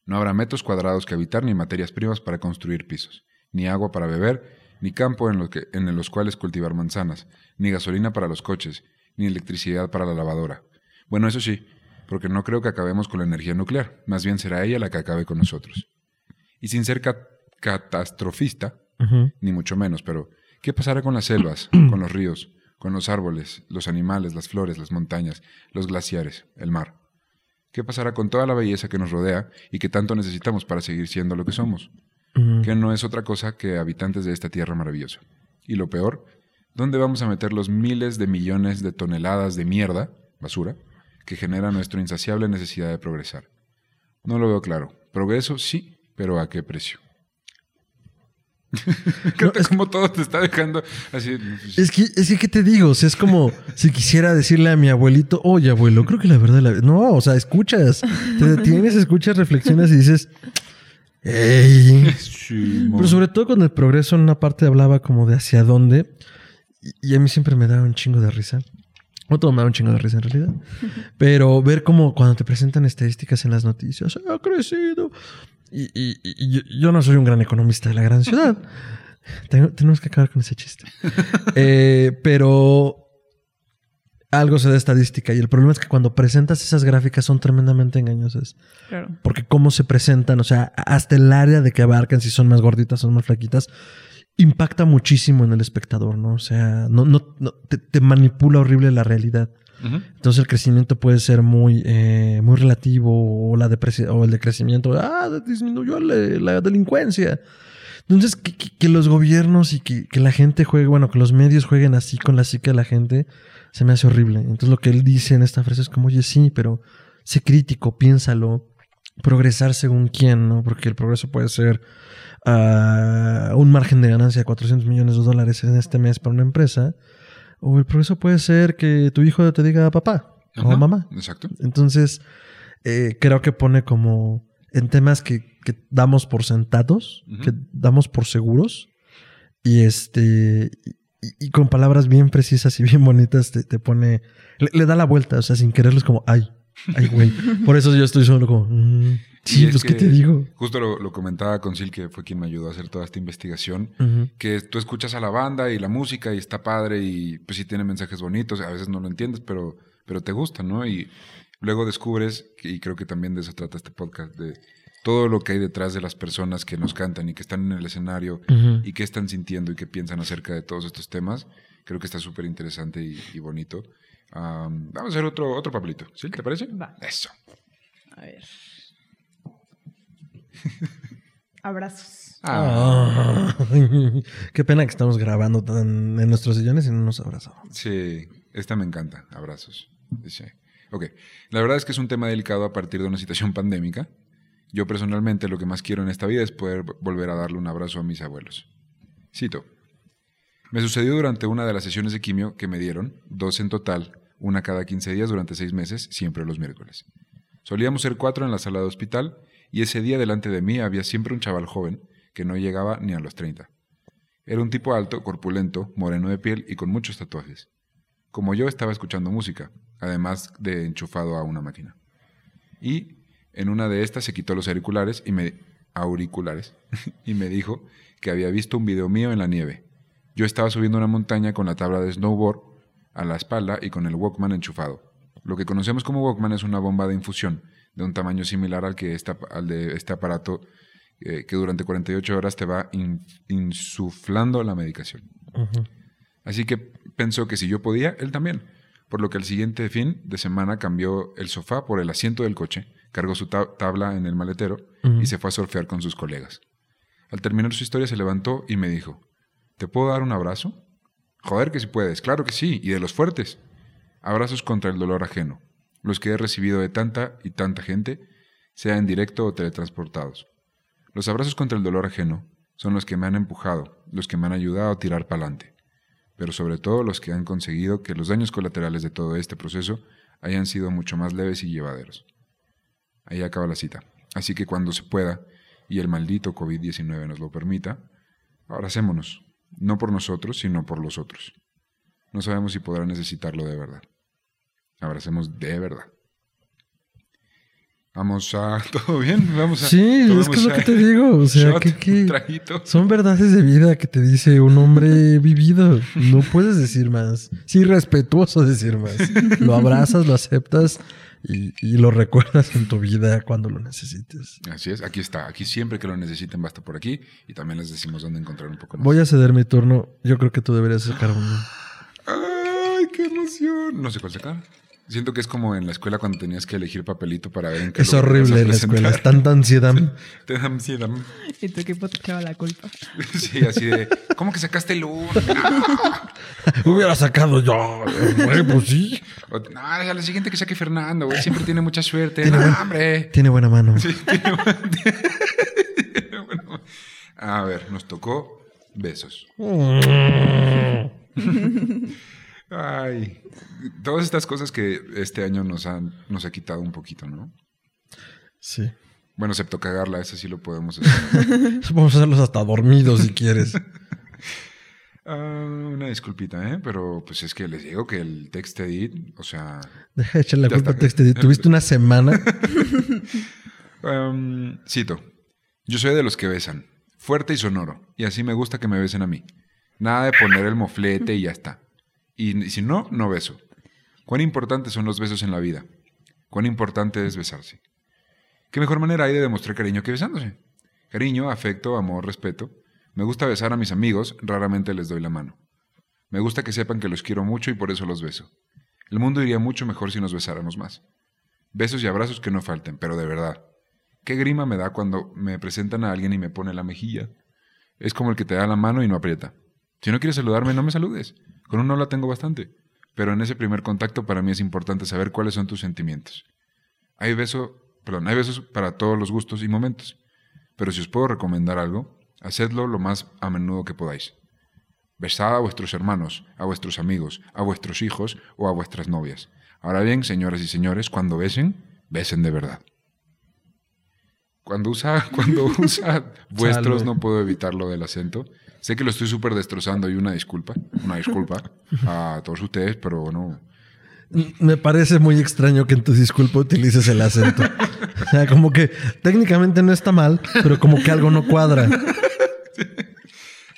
No habrá metros cuadrados que habitar ni materias primas para construir pisos, ni agua para beber, ni campo en, que- en los cuales cultivar manzanas, ni gasolina para los coches, ni electricidad para la lavadora. Bueno, eso sí, porque no creo que acabemos con la energía nuclear, más bien será ella la que acabe con nosotros. Y sin ser ca- catastrofista, Ni mucho menos, pero ¿qué pasará con las selvas, *clears throat* con los ríos, con los árboles, los animales, las flores, las montañas, los glaciares, el mar? ¿Qué pasará con toda la belleza que nos rodea y que tanto necesitamos para seguir siendo lo que somos? Que no es otra cosa que habitantes de esta tierra maravillosa. Y lo peor, ¿dónde vamos a meter los miles de millones de toneladas de mierda, basura, que genera nuestra insaciable necesidad de progresar? No lo veo claro. Progreso sí, pero ¿a qué precio? *laughs* Creo que es como todo te está dejando así. pues, Es que, es que, ¿qué te digo? O sea, es como si quisiera decirle a mi abuelito, oye, abuelo, creo que la verdad, la... no, o sea, escuchas, te *laughs* detienes, escuchas, reflexionas y dices, ¡ey! sí, Pero sobre todo con el progreso en una parte hablaba como de hacia dónde. Y, a mí siempre me daba un chingo de risa. No todo me da un chingo de risa en realidad. *laughs* Pero ver como cuando te presentan estadísticas en las noticias, ha crecido. Y, y- y yo, yo no soy un gran economista de la gran ciudad. *laughs* Tenemos que acabar con ese chiste. *laughs* Eh, pero algo se da estadística. Y el problema es que cuando presentas esas gráficas son tremendamente engañosas. Claro. Porque cómo se presentan, o sea, hasta el área de que abarcan, si son más gorditas, son más flaquitas, impacta muchísimo en el espectador, ¿no? O sea, no, no, no- te, te manipula horrible la realidad. Entonces el crecimiento puede ser muy, eh, muy relativo o, la o el decrecimiento, ah, disminuyó la, la delincuencia. Entonces, que, que- que los gobiernos y que, que la gente juegue, bueno, que los medios jueguen así con la psique de la gente, se me hace horrible. Entonces lo que él dice en esta frase es como, oye, sí, pero sé crítico, piénsalo, progresar según quién, ¿no? Porque el progreso puede ser ah, un margen de ganancia de 400 millones de dólares en este mes para una empresa, o el progreso puede ser que tu hijo te diga papá o mamá. Exacto. Entonces, eh, creo que pone como en temas que, que damos por sentados, que damos por seguros, y este y, y con palabras bien precisas y bien bonitas te, te pone, le, le da la vuelta, o sea, sin quererlo es como, ay, ay, güey. *laughs* Por eso yo estoy solo como, mm, sí, es pues, ¿qué que te digo? Justo lo, lo comentaba con Sil, que fue quien me ayudó a hacer toda esta investigación. Que tú escuchas a la banda y la música y está padre y pues sí tiene mensajes bonitos, a veces no lo entiendes, pero, pero te gusta, ¿no? Y luego descubres, que- y creo que también de eso trata este podcast, de todo lo que hay detrás de las personas que nos cantan y que están en el escenario y qué están sintiendo y qué piensan acerca de todos estos temas. Creo que está súper interesante y, y bonito. Am, vamos a hacer otro, otro papelito, ¿sí? ¿Te parece? Va. Eso. A ver. Abrazos. Ah, qué pena que estamos grabando tan en nuestros sillones y no nos abrazamos. Sí, esta me encanta. Abrazos. Dice. Ok. La verdad es que es un tema delicado a partir de una situación pandémica. Yo personalmente lo que más quiero en esta vida es poder volver a darle un abrazo a mis abuelos. Cito. Me sucedió durante una de las sesiones de quimio que me dieron, dos en total, una cada 15 días durante seis meses, siempre los miércoles. Solíamos ser cuatro en la sala de hospital y ese día delante de mí había siempre un chaval joven que no llegaba ni a los 30. Era un tipo alto, corpulento, moreno de piel y con muchos tatuajes. Como yo estaba escuchando música, además de enchufado a una máquina. Y en una de estas se quitó los auriculares y me auriculares *laughs* y me dijo que había visto un video mío en la nieve. Yo estaba subiendo una montaña con la tabla de snowboard a la espalda y con el Walkman enchufado. Lo que conocemos como Walkman es una bomba de infusión de un tamaño similar al, que esta- al de este aparato eh, que durante 48 horas te va in- insuflando la medicación. Así que pensó que si yo podía, él también. Por lo que al siguiente fin de semana cambió el sofá por el asiento del coche, cargó su ta- tabla en el maletero y se fue a surfear con sus colegas. Al terminar su historia se levantó y me dijo, ¿te puedo dar un abrazo? Joder que si puedes, claro que sí, y de los fuertes. Abrazos contra el dolor ajeno, los que he recibido de tanta y tanta gente, sea en directo o teletransportados. Los abrazos contra el dolor ajeno son los que me han empujado, los que me han ayudado a tirar para adelante pero sobre todo los que han conseguido que los daños colaterales de todo este proceso hayan sido mucho más leves y llevaderos. Ahí acaba la cita. Así que cuando se pueda, y el maldito COVID-19 nos lo permita, abracémonos, no por nosotros, sino por los otros. No sabemos si podrá necesitarlo de verdad. Abracemos de verdad. Vamos a... *laughs* ¿Todo bien? Vamos a... Sí, es que es lo que te digo. O sea, shot, que, que son verdades de vida que te dice un hombre *laughs* vivido. No puedes decir más. Sí, respetuoso decir más. Lo abrazas, lo aceptas y, y lo recuerdas en tu vida cuando lo necesites. Así es, aquí está. Aquí siempre que lo necesiten basta por aquí. Y también les decimos dónde encontrar un poco más. Voy a ceder mi turno. Yo creo que tú deberías sacar uno. *gasps* ¡Ay, qué emoción! No sé cuál sacar. Siento que es como en la escuela cuando tenías que elegir papelito para ver en qué Es horrible en la escuela. Es tanta ansiedad. *laughs* Te da ansiedad. Y tu equipo te echaba la culpa. *laughs* Sí, así de, ¿cómo que sacaste el uno? *laughs* Hubiera sacado yo. Güey, pues sí. O, no, a la siguiente que saque Fernando, güey, siempre tiene mucha suerte. Tiene buen- hombre. Tiene buena mano. Bueno, a ver, nos tocó besos. Ay, todas estas cosas que este año nos han nos ha quitado un poquito, ¿no? Sí. Bueno, excepto cagarla, eso sí lo podemos hacer. *laughs* Vamos a hacerlos hasta dormidos si quieres. *laughs* Ah, una disculpita, ¿eh? Pero pues es que les digo que el text edit, o sea, Deja de echarle la culpa a está. Textedit. Tuviste una semana. *laughs* Um, cito. Yo soy de los que besan. Fuerte y sonoro. Y así me gusta que me besen a mí. Nada de poner el moflete y ya está. Y, si no, no beso. ¿Cuán importantes son los besos en la vida? ¿Cuán importante es besarse? ¿Qué mejor manera hay de demostrar cariño que besándose? Cariño, afecto, amor, respeto. Me gusta besar a mis amigos, raramente les doy la mano. Me gusta que sepan que los quiero mucho y por eso los beso. El mundo iría mucho mejor si nos besáramos más. Besos y abrazos que no falten, pero de verdad. Qué grima me da cuando me presentan a alguien y me pone la mejilla. Es como el que te da la mano y no aprieta. Si no quieres saludarme, no me saludes. Con un hola tengo bastante. Pero en ese primer contacto para mí es importante saber cuáles son tus sentimientos. Hay beso, perdón, hay besos para todos los gustos y momentos. Pero si os puedo recomendar algo, hacedlo lo más a menudo que podáis. Besad a vuestros hermanos, a vuestros amigos, a vuestros hijos o a vuestras novias. Ahora bien, señoras y señores, cuando besen, besen de verdad. Cuando usa, *laughs* cuando usa vuestros, no puedo evitar lo del acento. Sé que lo estoy súper destrozando y una disculpa, una disculpa *laughs* a todos ustedes, pero bueno, Me parece muy extraño que en tu disculpa utilices el acento. O sea, como que técnicamente no está mal, pero como que algo no cuadra.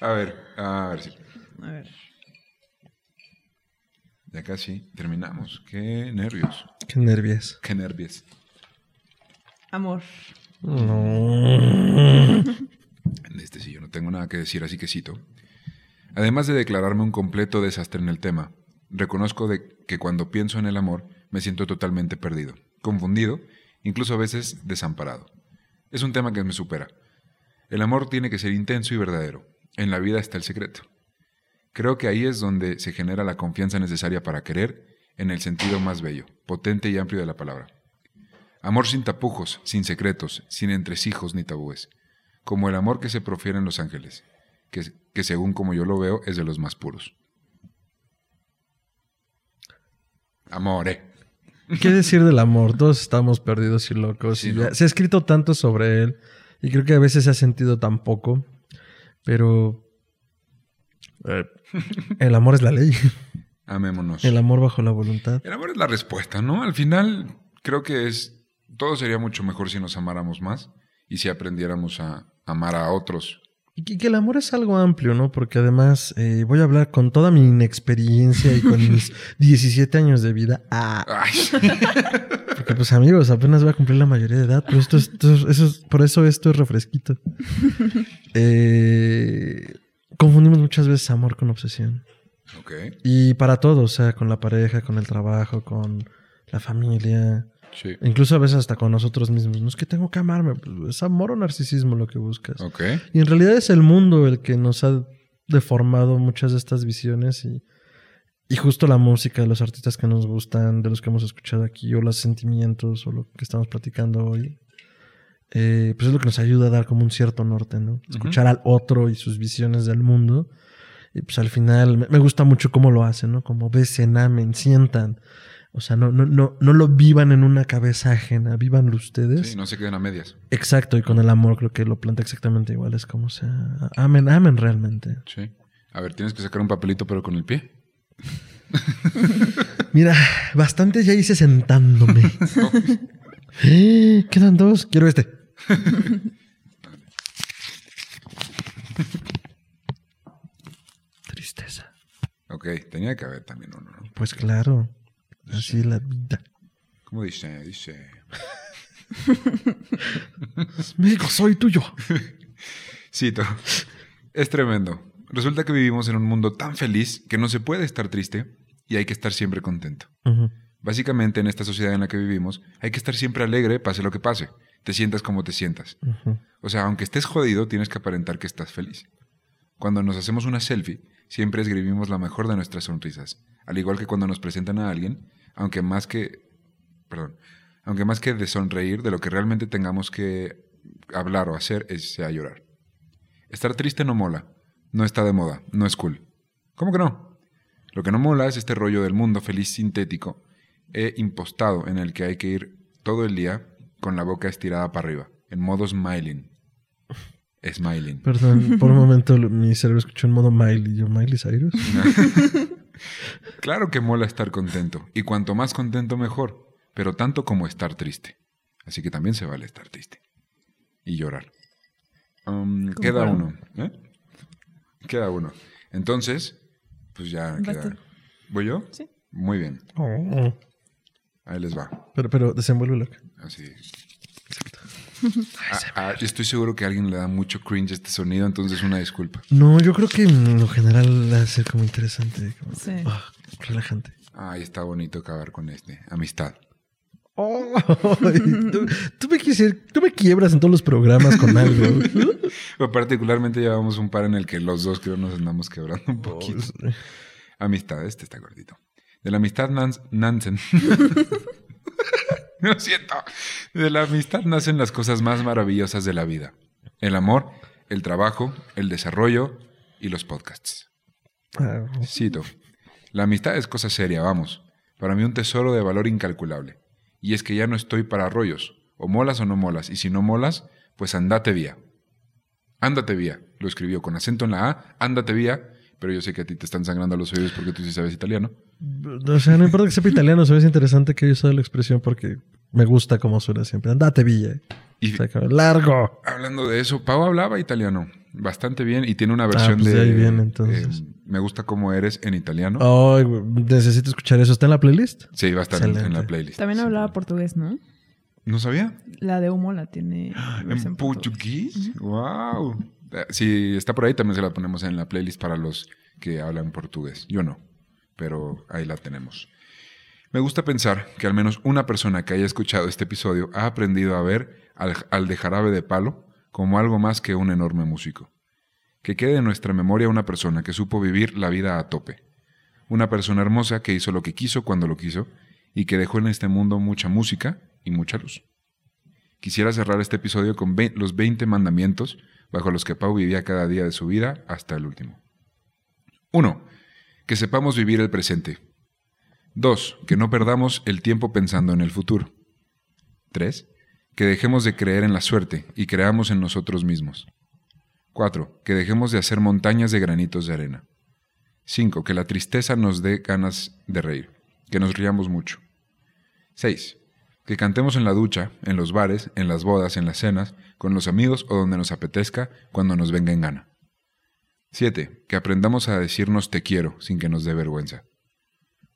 a ver, a ver si. A ver. Ya casi terminamos. Qué nervios, Qué nervios. qué nervios. Amor. No. En este sí, yo no tengo nada que decir, así que cito. Además de declararme un completo desastre en el tema, reconozco de que cuando pienso en el amor me siento totalmente perdido, confundido, incluso a veces desamparado. Es un tema que me supera. El amor tiene que ser intenso y verdadero. En la vida está el secreto. Creo que ahí es donde se genera la confianza necesaria para querer en el sentido más bello, potente y amplio de la palabra. Amor sin tapujos, sin secretos, sin entresijos ni tabúes, como el amor que se profiere en los ángeles, que, que según como yo lo veo es de los más puros. Amore. ¿Qué decir del amor? Todos estamos perdidos y locos. Sí, y ¿no? ya- Se ha escrito tanto sobre él y creo que a veces se ha sentido tan poco, pero eh, el amor es la ley. *laughs* Amémonos. El amor bajo la voluntad. El amor es la respuesta, ¿no? Al final creo que es todo sería mucho mejor si nos amáramos más y si aprendiéramos a amar a otros. Y que, que el amor es algo amplio, ¿no? Porque además eh, voy a hablar con toda mi inexperiencia y con mis *laughs* 17 años de vida. Ah, *laughs* porque pues amigos, apenas voy a cumplir la mayoría de edad, pero esto es, esto es- eso es- por eso esto es refresquito. *laughs* Eh, confundimos muchas veces amor con obsesión. Y para todo, o sea, con la pareja, con el trabajo, con la familia, Sí. incluso a veces hasta con nosotros mismos. No es que tengo que amarme, es amor o narcisismo lo que buscas. Y en realidad es el mundo el que nos ha deformado muchas de estas visiones y, y justo la música de los artistas que nos gustan, de los que hemos escuchado aquí, o los sentimientos, o lo que estamos platicando hoy, eh, pues es lo que nos ayuda a dar como un cierto norte, ¿no? Escuchar al otro y sus visiones del mundo. Y pues al final me, me gusta mucho cómo lo hacen, ¿no? Como besen, amen, sientan. O sea, no, no, no, no lo vivan en una cabeza ajena, vívanlo ustedes. Sí, no se queden a medias. Exacto, y con el amor creo que lo planta exactamente igual. Es como sea. Amen, amen realmente. Sí. A ver, tienes que sacar un papelito, pero con el pie. *laughs* Mira, bastante ya hice sentándome. *laughs* Eh, Quedan dos. Quiero este. *laughs* Ok, tenía que haber también uno, ¿no? Pues claro. Así es la vida. ¿Cómo dice? Dice. *laughs* México, soy tuyo. *laughs* Cito. Es tremendo. Resulta que vivimos en un mundo tan feliz que no se puede estar triste y hay que estar siempre contento. Básicamente, en esta sociedad en la que vivimos, hay que estar siempre alegre, pase lo que pase. Te sientas como te sientas. O sea, aunque estés jodido, tienes que aparentar que estás feliz. Cuando nos hacemos una selfie, siempre escribimos la mejor de nuestras sonrisas. Al igual que cuando nos presentan a alguien, aunque más que. Perdón. Aunque más que de sonreír, de lo que realmente tengamos que hablar o hacer es sea llorar. Estar triste no mola. No está de moda. No es cool. ¿Cómo que no? Lo que no mola es este rollo del mundo feliz sintético e impostado en el que hay que ir todo el día con la boca estirada para arriba, en modo smiling. Smiling. Perdón, por un momento mi cerebro escuchó en modo Miley. Yo, Miley Cyrus. *laughs* Claro que mola estar contento, y cuanto más contento mejor, pero tanto como estar triste. Así que también se vale estar triste. Y llorar. Um, queda uno. ¿eh? Queda uno. Entonces, pues ya queda. ¿Voy yo? Sí. Muy bien. Oh. Ahí les va. Pero, pero desenvuélvelo. Así. Estoy seguro que a alguien le da mucho cringe este sonido, entonces una disculpa. No, yo creo que en lo general va a ser como interesante. como- Sí. ah, relajante. Ay, está bonito acabar con este. Amistad. *laughs* Oh, tú, tú me quisier- tú me quiebras en todos los programas con algo. *laughs* Pero particularmente llevamos un par en el que los dos creo nos andamos quebrando un poquito. Amistad, este está gordito. De la amistad Nans- Nansen. *laughs* *laughs* Lo siento. De la amistad nacen las cosas más maravillosas de la vida. El amor, el trabajo, el desarrollo y los podcasts. Ah, Cito. La amistad es cosa seria, vamos. Para mí un tesoro de valor incalculable. Y es que ya no estoy para rollos. O molas o no molas. Y si no molas, pues andate vía. Ándate vía. Lo escribió con acento en la A. Ándate vía. Pero yo sé que a ti te están sangrando los oídos porque tú sí sabes italiano. O sea, no importa que sepa italiano, se ve interesante que haya usado la expresión porque me gusta cómo suena siempre. Andate, Villa. Y O sea, como, largo. hablando de eso, Pau hablaba italiano bastante bien y tiene una versión pues de... ahí viene, entonces. eh, me gusta cómo eres en italiano. Ay, güey, necesito escuchar eso. ¿Está en la playlist? Sí, va a estar en, en la playlist. También Sí. hablaba portugués, ¿no? ¿No sabía? La de Humo la tiene. ¿En portugués? ¡Wow! Eh, Si está por ahí, también se la ponemos en la playlist para los que hablan portugués. Yo no, pero ahí la tenemos. Me gusta pensar que al menos una persona que haya escuchado este episodio ha aprendido a ver al, de Jarabe de Palo como algo más que un enorme músico. Que quede en nuestra memoria una persona que supo vivir la vida a tope. Una persona hermosa que hizo lo que quiso cuando lo quiso y que dejó en este mundo mucha música y mucha luz. Quisiera cerrar este episodio con los 20 mandamientos bajo los que Pau vivía cada día de su vida hasta el último. 1. Que sepamos vivir el presente. 2. Que no perdamos el tiempo pensando en el futuro. 3. Que dejemos de creer en la suerte y creamos en nosotros mismos. 4. Que dejemos de hacer montañas de granitos de arena. 5. Que la tristeza nos dé ganas de reír, que nos riamos mucho. 6. Que cantemos en la ducha, en los bares, en las bodas, en las cenas, con los amigos o donde nos apetezca cuando nos venga en gana. 7. Que aprendamos a decirnos te quiero sin que nos dé vergüenza.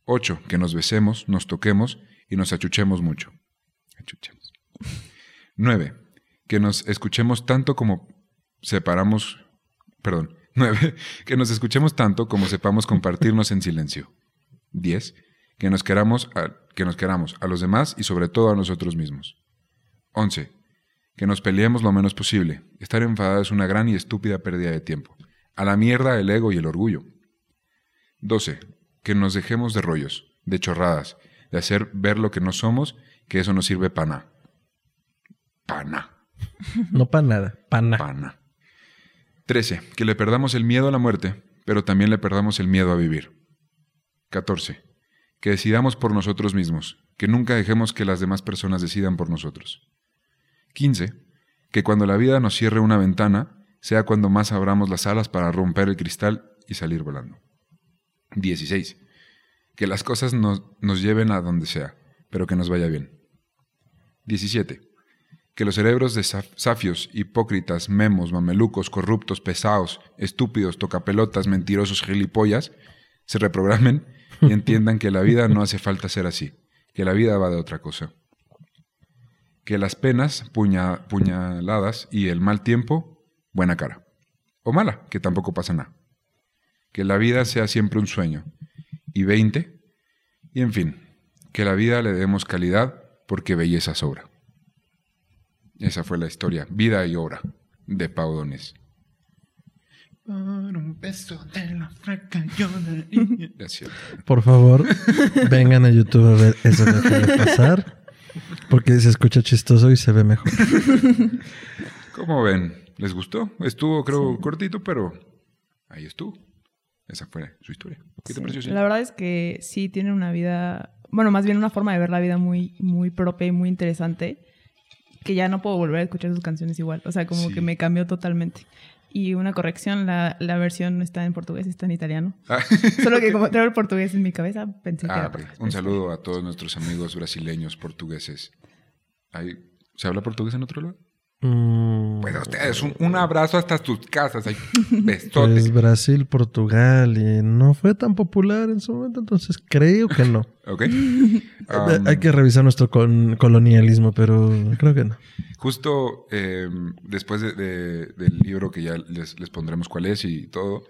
8. Que nos besemos, nos toquemos y nos achuchemos mucho. Achuchemos. 9. Que nos escuchemos tanto como separamos... Perdón. 9. Que nos escuchemos tanto como sepamos compartirnos en silencio. 10. Que nos queramos a, que nos queramos a los demás y sobre todo a nosotros mismos. 11. Que nos peleemos lo menos posible. Estar enfadado es una gran y estúpida pérdida de tiempo. A la mierda el ego y el orgullo. 12. Que nos dejemos de rollos, de chorradas, de hacer ver lo que no somos, que eso no sirve para nada. Pana. *laughs* No para nada. Pana. Pana. 13. Que le perdamos el miedo a la muerte, pero también le perdamos el miedo a vivir. 14. Que decidamos por nosotros mismos, que nunca dejemos que las demás personas decidan por nosotros. 15. Que cuando la vida nos cierre una ventana, sea cuando más abramos las alas para romper el cristal y salir volando. 16. Que las cosas nos, nos lleven a donde sea, pero que nos vaya bien. 17 que los cerebros de saf- safios, hipócritas, memos, mamelucos, corruptos, pesados, estúpidos, tocapelotas, mentirosos, gilipollas, se reprogramen y *laughs* entiendan que la vida no hace falta ser así, que la vida va de otra cosa. Que las penas, puña- puñaladas y el mal tiempo, buena cara. O mala, que tampoco pasa nada. Que la vida sea siempre un sueño. Y 20. Y en fin, que la vida le demos calidad porque belleza sobra. Esa fue la historia, vida y obra de Pau Donés. Por un beso de la fraca yo. *laughs* Por favor, vengan a YouTube a ver eso que acaba de pasar. Porque se escucha chistoso y se ve mejor. *laughs* ¿Cómo ven? ¿Les gustó? Estuvo, creo, cortito, pero ahí estuvo. Esa fue su historia. ¿Qué te pareció? La verdad es que sí tiene una vida, bueno, más bien una forma de ver la vida muy, muy propia y muy interesante, que ya no puedo volver a escuchar sus canciones igual. O sea, como Sí. que me cambió totalmente. Y una corrección, la, la versión no está en portugués, está en italiano. Ah, *laughs* Solo que como traigo el portugués en mi cabeza, pensé que ah, era portugués. Un saludo a todos nuestros amigos brasileños, portugueses. Ahí- ¿Se habla portugués en otro lado? Mm, Pues a ustedes, un, un abrazo hasta tus casas. Ahí. *laughs* Besote. pues Brasil, Portugal y no fue tan popular en su momento, entonces creo que no. *laughs* ¿Ok? *laughs* Um, Hay que revisar nuestro con- colonialismo, pero creo que no. Justo eh, después de- de- del libro que ya les, les pondremos cuál es y todo,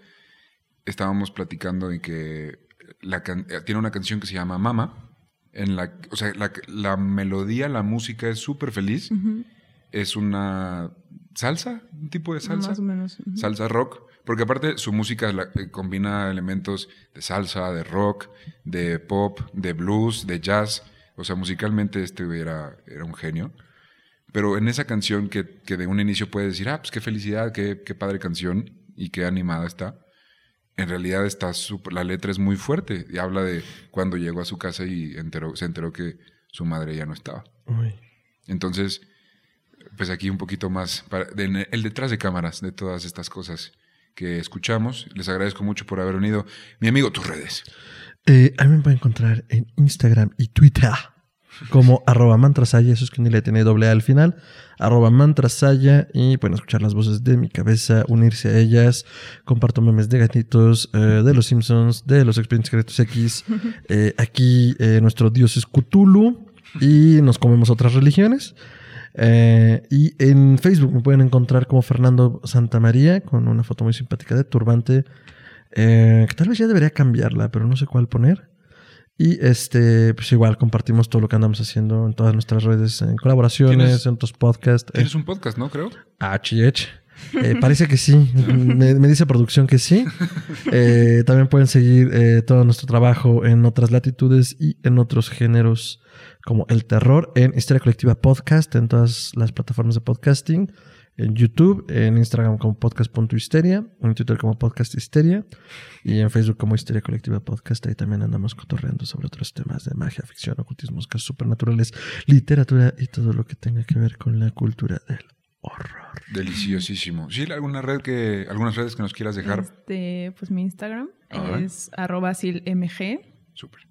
estábamos platicando en que la can- eh, tiene una canción que se llama Mama, en la, o sea, la, la melodía, la música es súper feliz, Ujú. Es una salsa, un tipo de salsa, Más o menos. salsa rock, porque aparte su música la- eh, combina elementos de salsa, de rock, de pop, de blues, de jazz, o sea, musicalmente este era, era un genio. Pero en esa canción que, que de un inicio puedes decir, ah, pues qué felicidad, qué, qué padre canción y qué animada está. En realidad está súper- la letra es muy fuerte y habla de cuando llegó a su casa y enteró- se enteró que su madre ya no estaba. Uy. Entonces, pues aquí un poquito más, para- de- el detrás de cámaras de todas estas cosas que escuchamos. Les agradezco mucho por haber venido. Mi amigo, tus redes. Eh, a mí me pueden encontrar en Instagram y Twitter como *laughs* arroba mantrasaya, eso es que ni le tiene doble A al final, arroba mantrasaya y pueden escuchar las voces de mi cabeza, unirse a ellas, comparto memes de gatitos, eh, de los Simpsons, de los Expedientes Secretos X, *laughs* Eh, aquí eh, nuestro dios es Cthulhu y nos comemos otras religiones. Eh, y en Facebook me pueden encontrar como Fernando Santamaría con una foto muy simpática de turbante eh, que tal vez ya debería cambiarla, pero no sé cuál poner. Y este, pues igual compartimos todo lo que andamos haciendo en todas nuestras redes, en colaboraciones, ¿Tienes- en otros podcasts. Eh, Tienes un podcast, ¿no? Creo. HH. Eh, parece que sí. Me, me dice producción que sí. Eh, también pueden seguir eh, todo nuestro trabajo en otras latitudes y en otros géneros como el terror en Historia Colectiva Podcast, en todas las plataformas de podcasting, en YouTube, en Instagram como podcast.histeria, en Twitter como podcast histeria y en Facebook como Histeria Colectiva Podcast. Ahí también andamos cotorreando sobre otros temas de magia, ficción, ocultismos, casos supernaturales, literatura y todo lo que tenga que ver con la cultura del horror. Deliciosísimo. ¿Sí? ¿Alguna red que, algunas redes que nos quieras dejar? Este, pues mi Instagram Ajá. es arroba silmg Súper.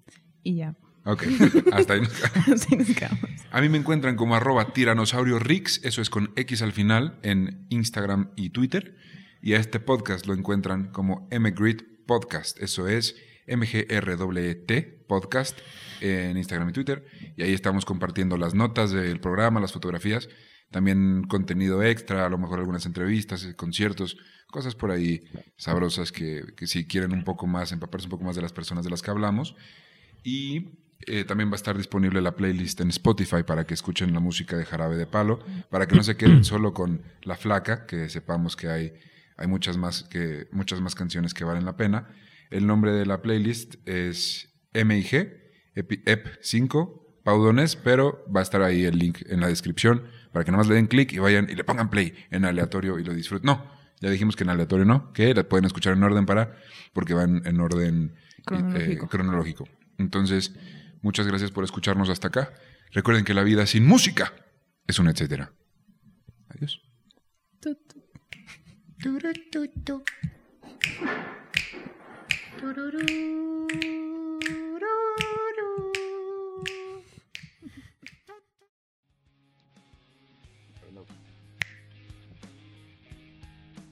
y ya. Ok. *laughs* Hasta ahí. nos quedamos. *laughs* Así nos quedamos. A mí me encuentran como arroba tiranosaurio Rix, eso es con X al final, en Instagram y Twitter. Y a este podcast lo encuentran como mgrit podcast, eso es MGRWT podcast en Instagram y Twitter. Y ahí estamos compartiendo las notas del programa, las fotografías, también contenido extra, a lo mejor algunas entrevistas, conciertos, cosas por ahí sabrosas que, que si quieren un poco más, empaparse un poco más de las personas de las que hablamos. Y eh, también va a estar disponible la playlist en Spotify para que escuchen la música de Jarabe de Palo, para que no se queden solo con La Flaca, que sepamos que hay, hay muchas, más, que, muchas más canciones que valen la pena. El nombre de la playlist es MIG, Epi- EP5, Paudones, pero va a estar ahí el link en la descripción para que nada más le den clic y vayan y le pongan play en aleatorio y lo disfruten. No, ya dijimos que en aleatorio no, que la pueden escuchar en orden para, porque van en orden eh, cronológico. Entonces, muchas gracias por escucharnos hasta acá. Recuerden que la vida sin música es un etcétera. Adiós.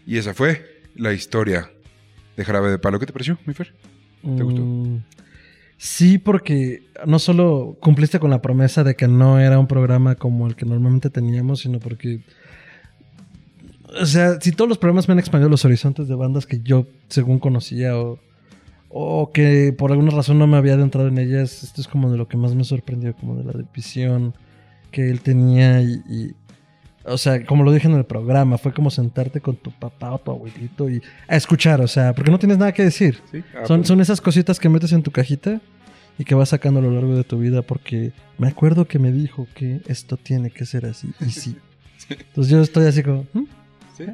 Y esa fue la historia de Jarabe de Palo. ¿Qué te pareció, mi Fer? ¿Te gustó? Sí, porque no solo cumpliste con la promesa de que no era un programa como el que normalmente teníamos, sino porque. O sea, si todos los programas me han expandido los horizontes de bandas que yo, según conocía, o, o que por alguna razón no me había adentrado en ellas, esto es como de lo que más me sorprendió, como de la visión que él tenía y o sea, como lo dije en el programa, fue como sentarte con tu papá o tu abuelito y a escuchar, o sea, porque no tienes nada que decir. Sí, ah, Son, pues, son esas cositas que metes en tu cajita y que vas sacando a lo largo de tu vida porque me acuerdo que me dijo que esto tiene que ser así y *laughs* sí. Entonces yo estoy así como... ¿hmm? sí.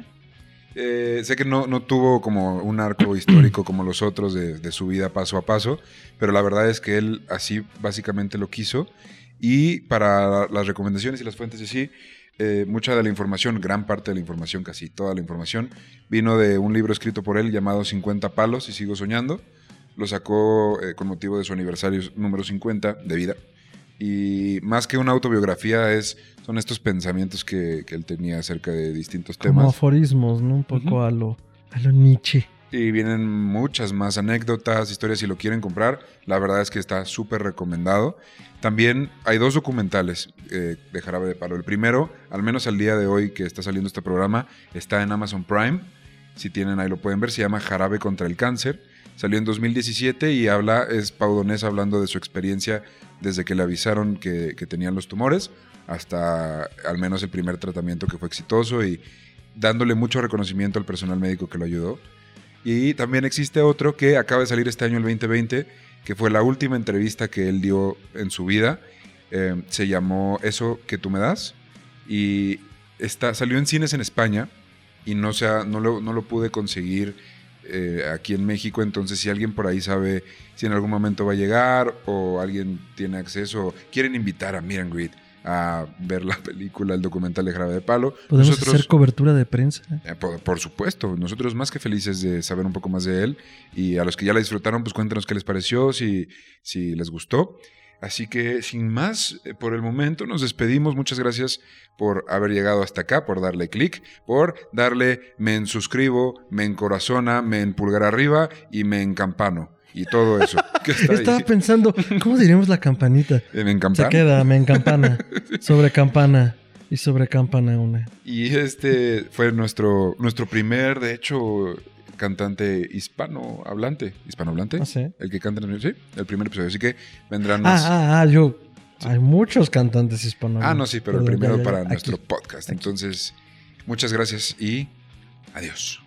Eh, sé que no, no tuvo como un arco *clears throat* histórico como los otros de, de su vida paso a paso, pero la verdad es que él así básicamente lo quiso. Y para las recomendaciones y las fuentes de sí, eh, mucha de la información, gran parte de la información, casi toda la información, vino de un libro escrito por él llamado 50 palos y sigo soñando. Lo sacó eh, con motivo de su aniversario número 50 de vida. Y más que una autobiografía, es, son estos pensamientos que, que él tenía acerca de distintos Como temas. aforismos, ¿no? Un poco a lo a lo Nietzsche. Y vienen muchas más anécdotas, historias si lo quieren comprar. La verdad es que está súper recomendado. También hay dos documentales eh, de Jarabe de Palo. El primero, al menos al día de hoy que está saliendo este programa, está en Amazon Prime. Si tienen ahí lo pueden ver. Se llama Jarabe contra el cáncer. Salió en 2017 y habla, es Pau Donés hablando de su experiencia desde que le avisaron que tenían los tumores hasta al menos el primer tratamiento que fue exitoso y dándole mucho reconocimiento al personal médico que lo ayudó. Y también existe otro que acaba de salir este año, el 2020, que fue la última entrevista que él dio en su vida. Eh, se llamó Eso que tú me das. Y está, salió en cines en España y no, se ha- no, lo, no lo pude conseguir eh, aquí en México. Entonces, si alguien por ahí sabe si en algún momento va a llegar o alguien tiene acceso, quieren invitar a Miran Greet a ver la película, el documental de Jarabe de Palo. Podemos hacer cobertura de prensa. Eh, Por, por supuesto, nosotros más que felices de saber un poco más de él y a los que ya la disfrutaron, pues cuéntanos qué les pareció, si, si les gustó. Así que sin más, eh, por el momento nos despedimos. Muchas gracias por haber llegado hasta acá, por darle clic, por darle me en suscribo, me en corazona, me en pulgar arriba y me en campano. Y todo eso. *laughs* que está ahí. Estaba pensando, ¿cómo diríamos la campanita? Me en Se campano. queda, me encampana. *laughs* Sobre campana. Y sobre campana una. Y este fue nuestro, nuestro primer, de hecho, cantante hispano hablante. ¿Hispanohablante? Ah, sí. El que canta en el, sí, el primer episodio. Así que vendrán más. Ah, ah, ah, yo. Hay muchos cantantes hispanos. Ah, no, sí, pero el primero ya, ya, para nuestro podcast. aquí. Entonces, muchas gracias y adiós.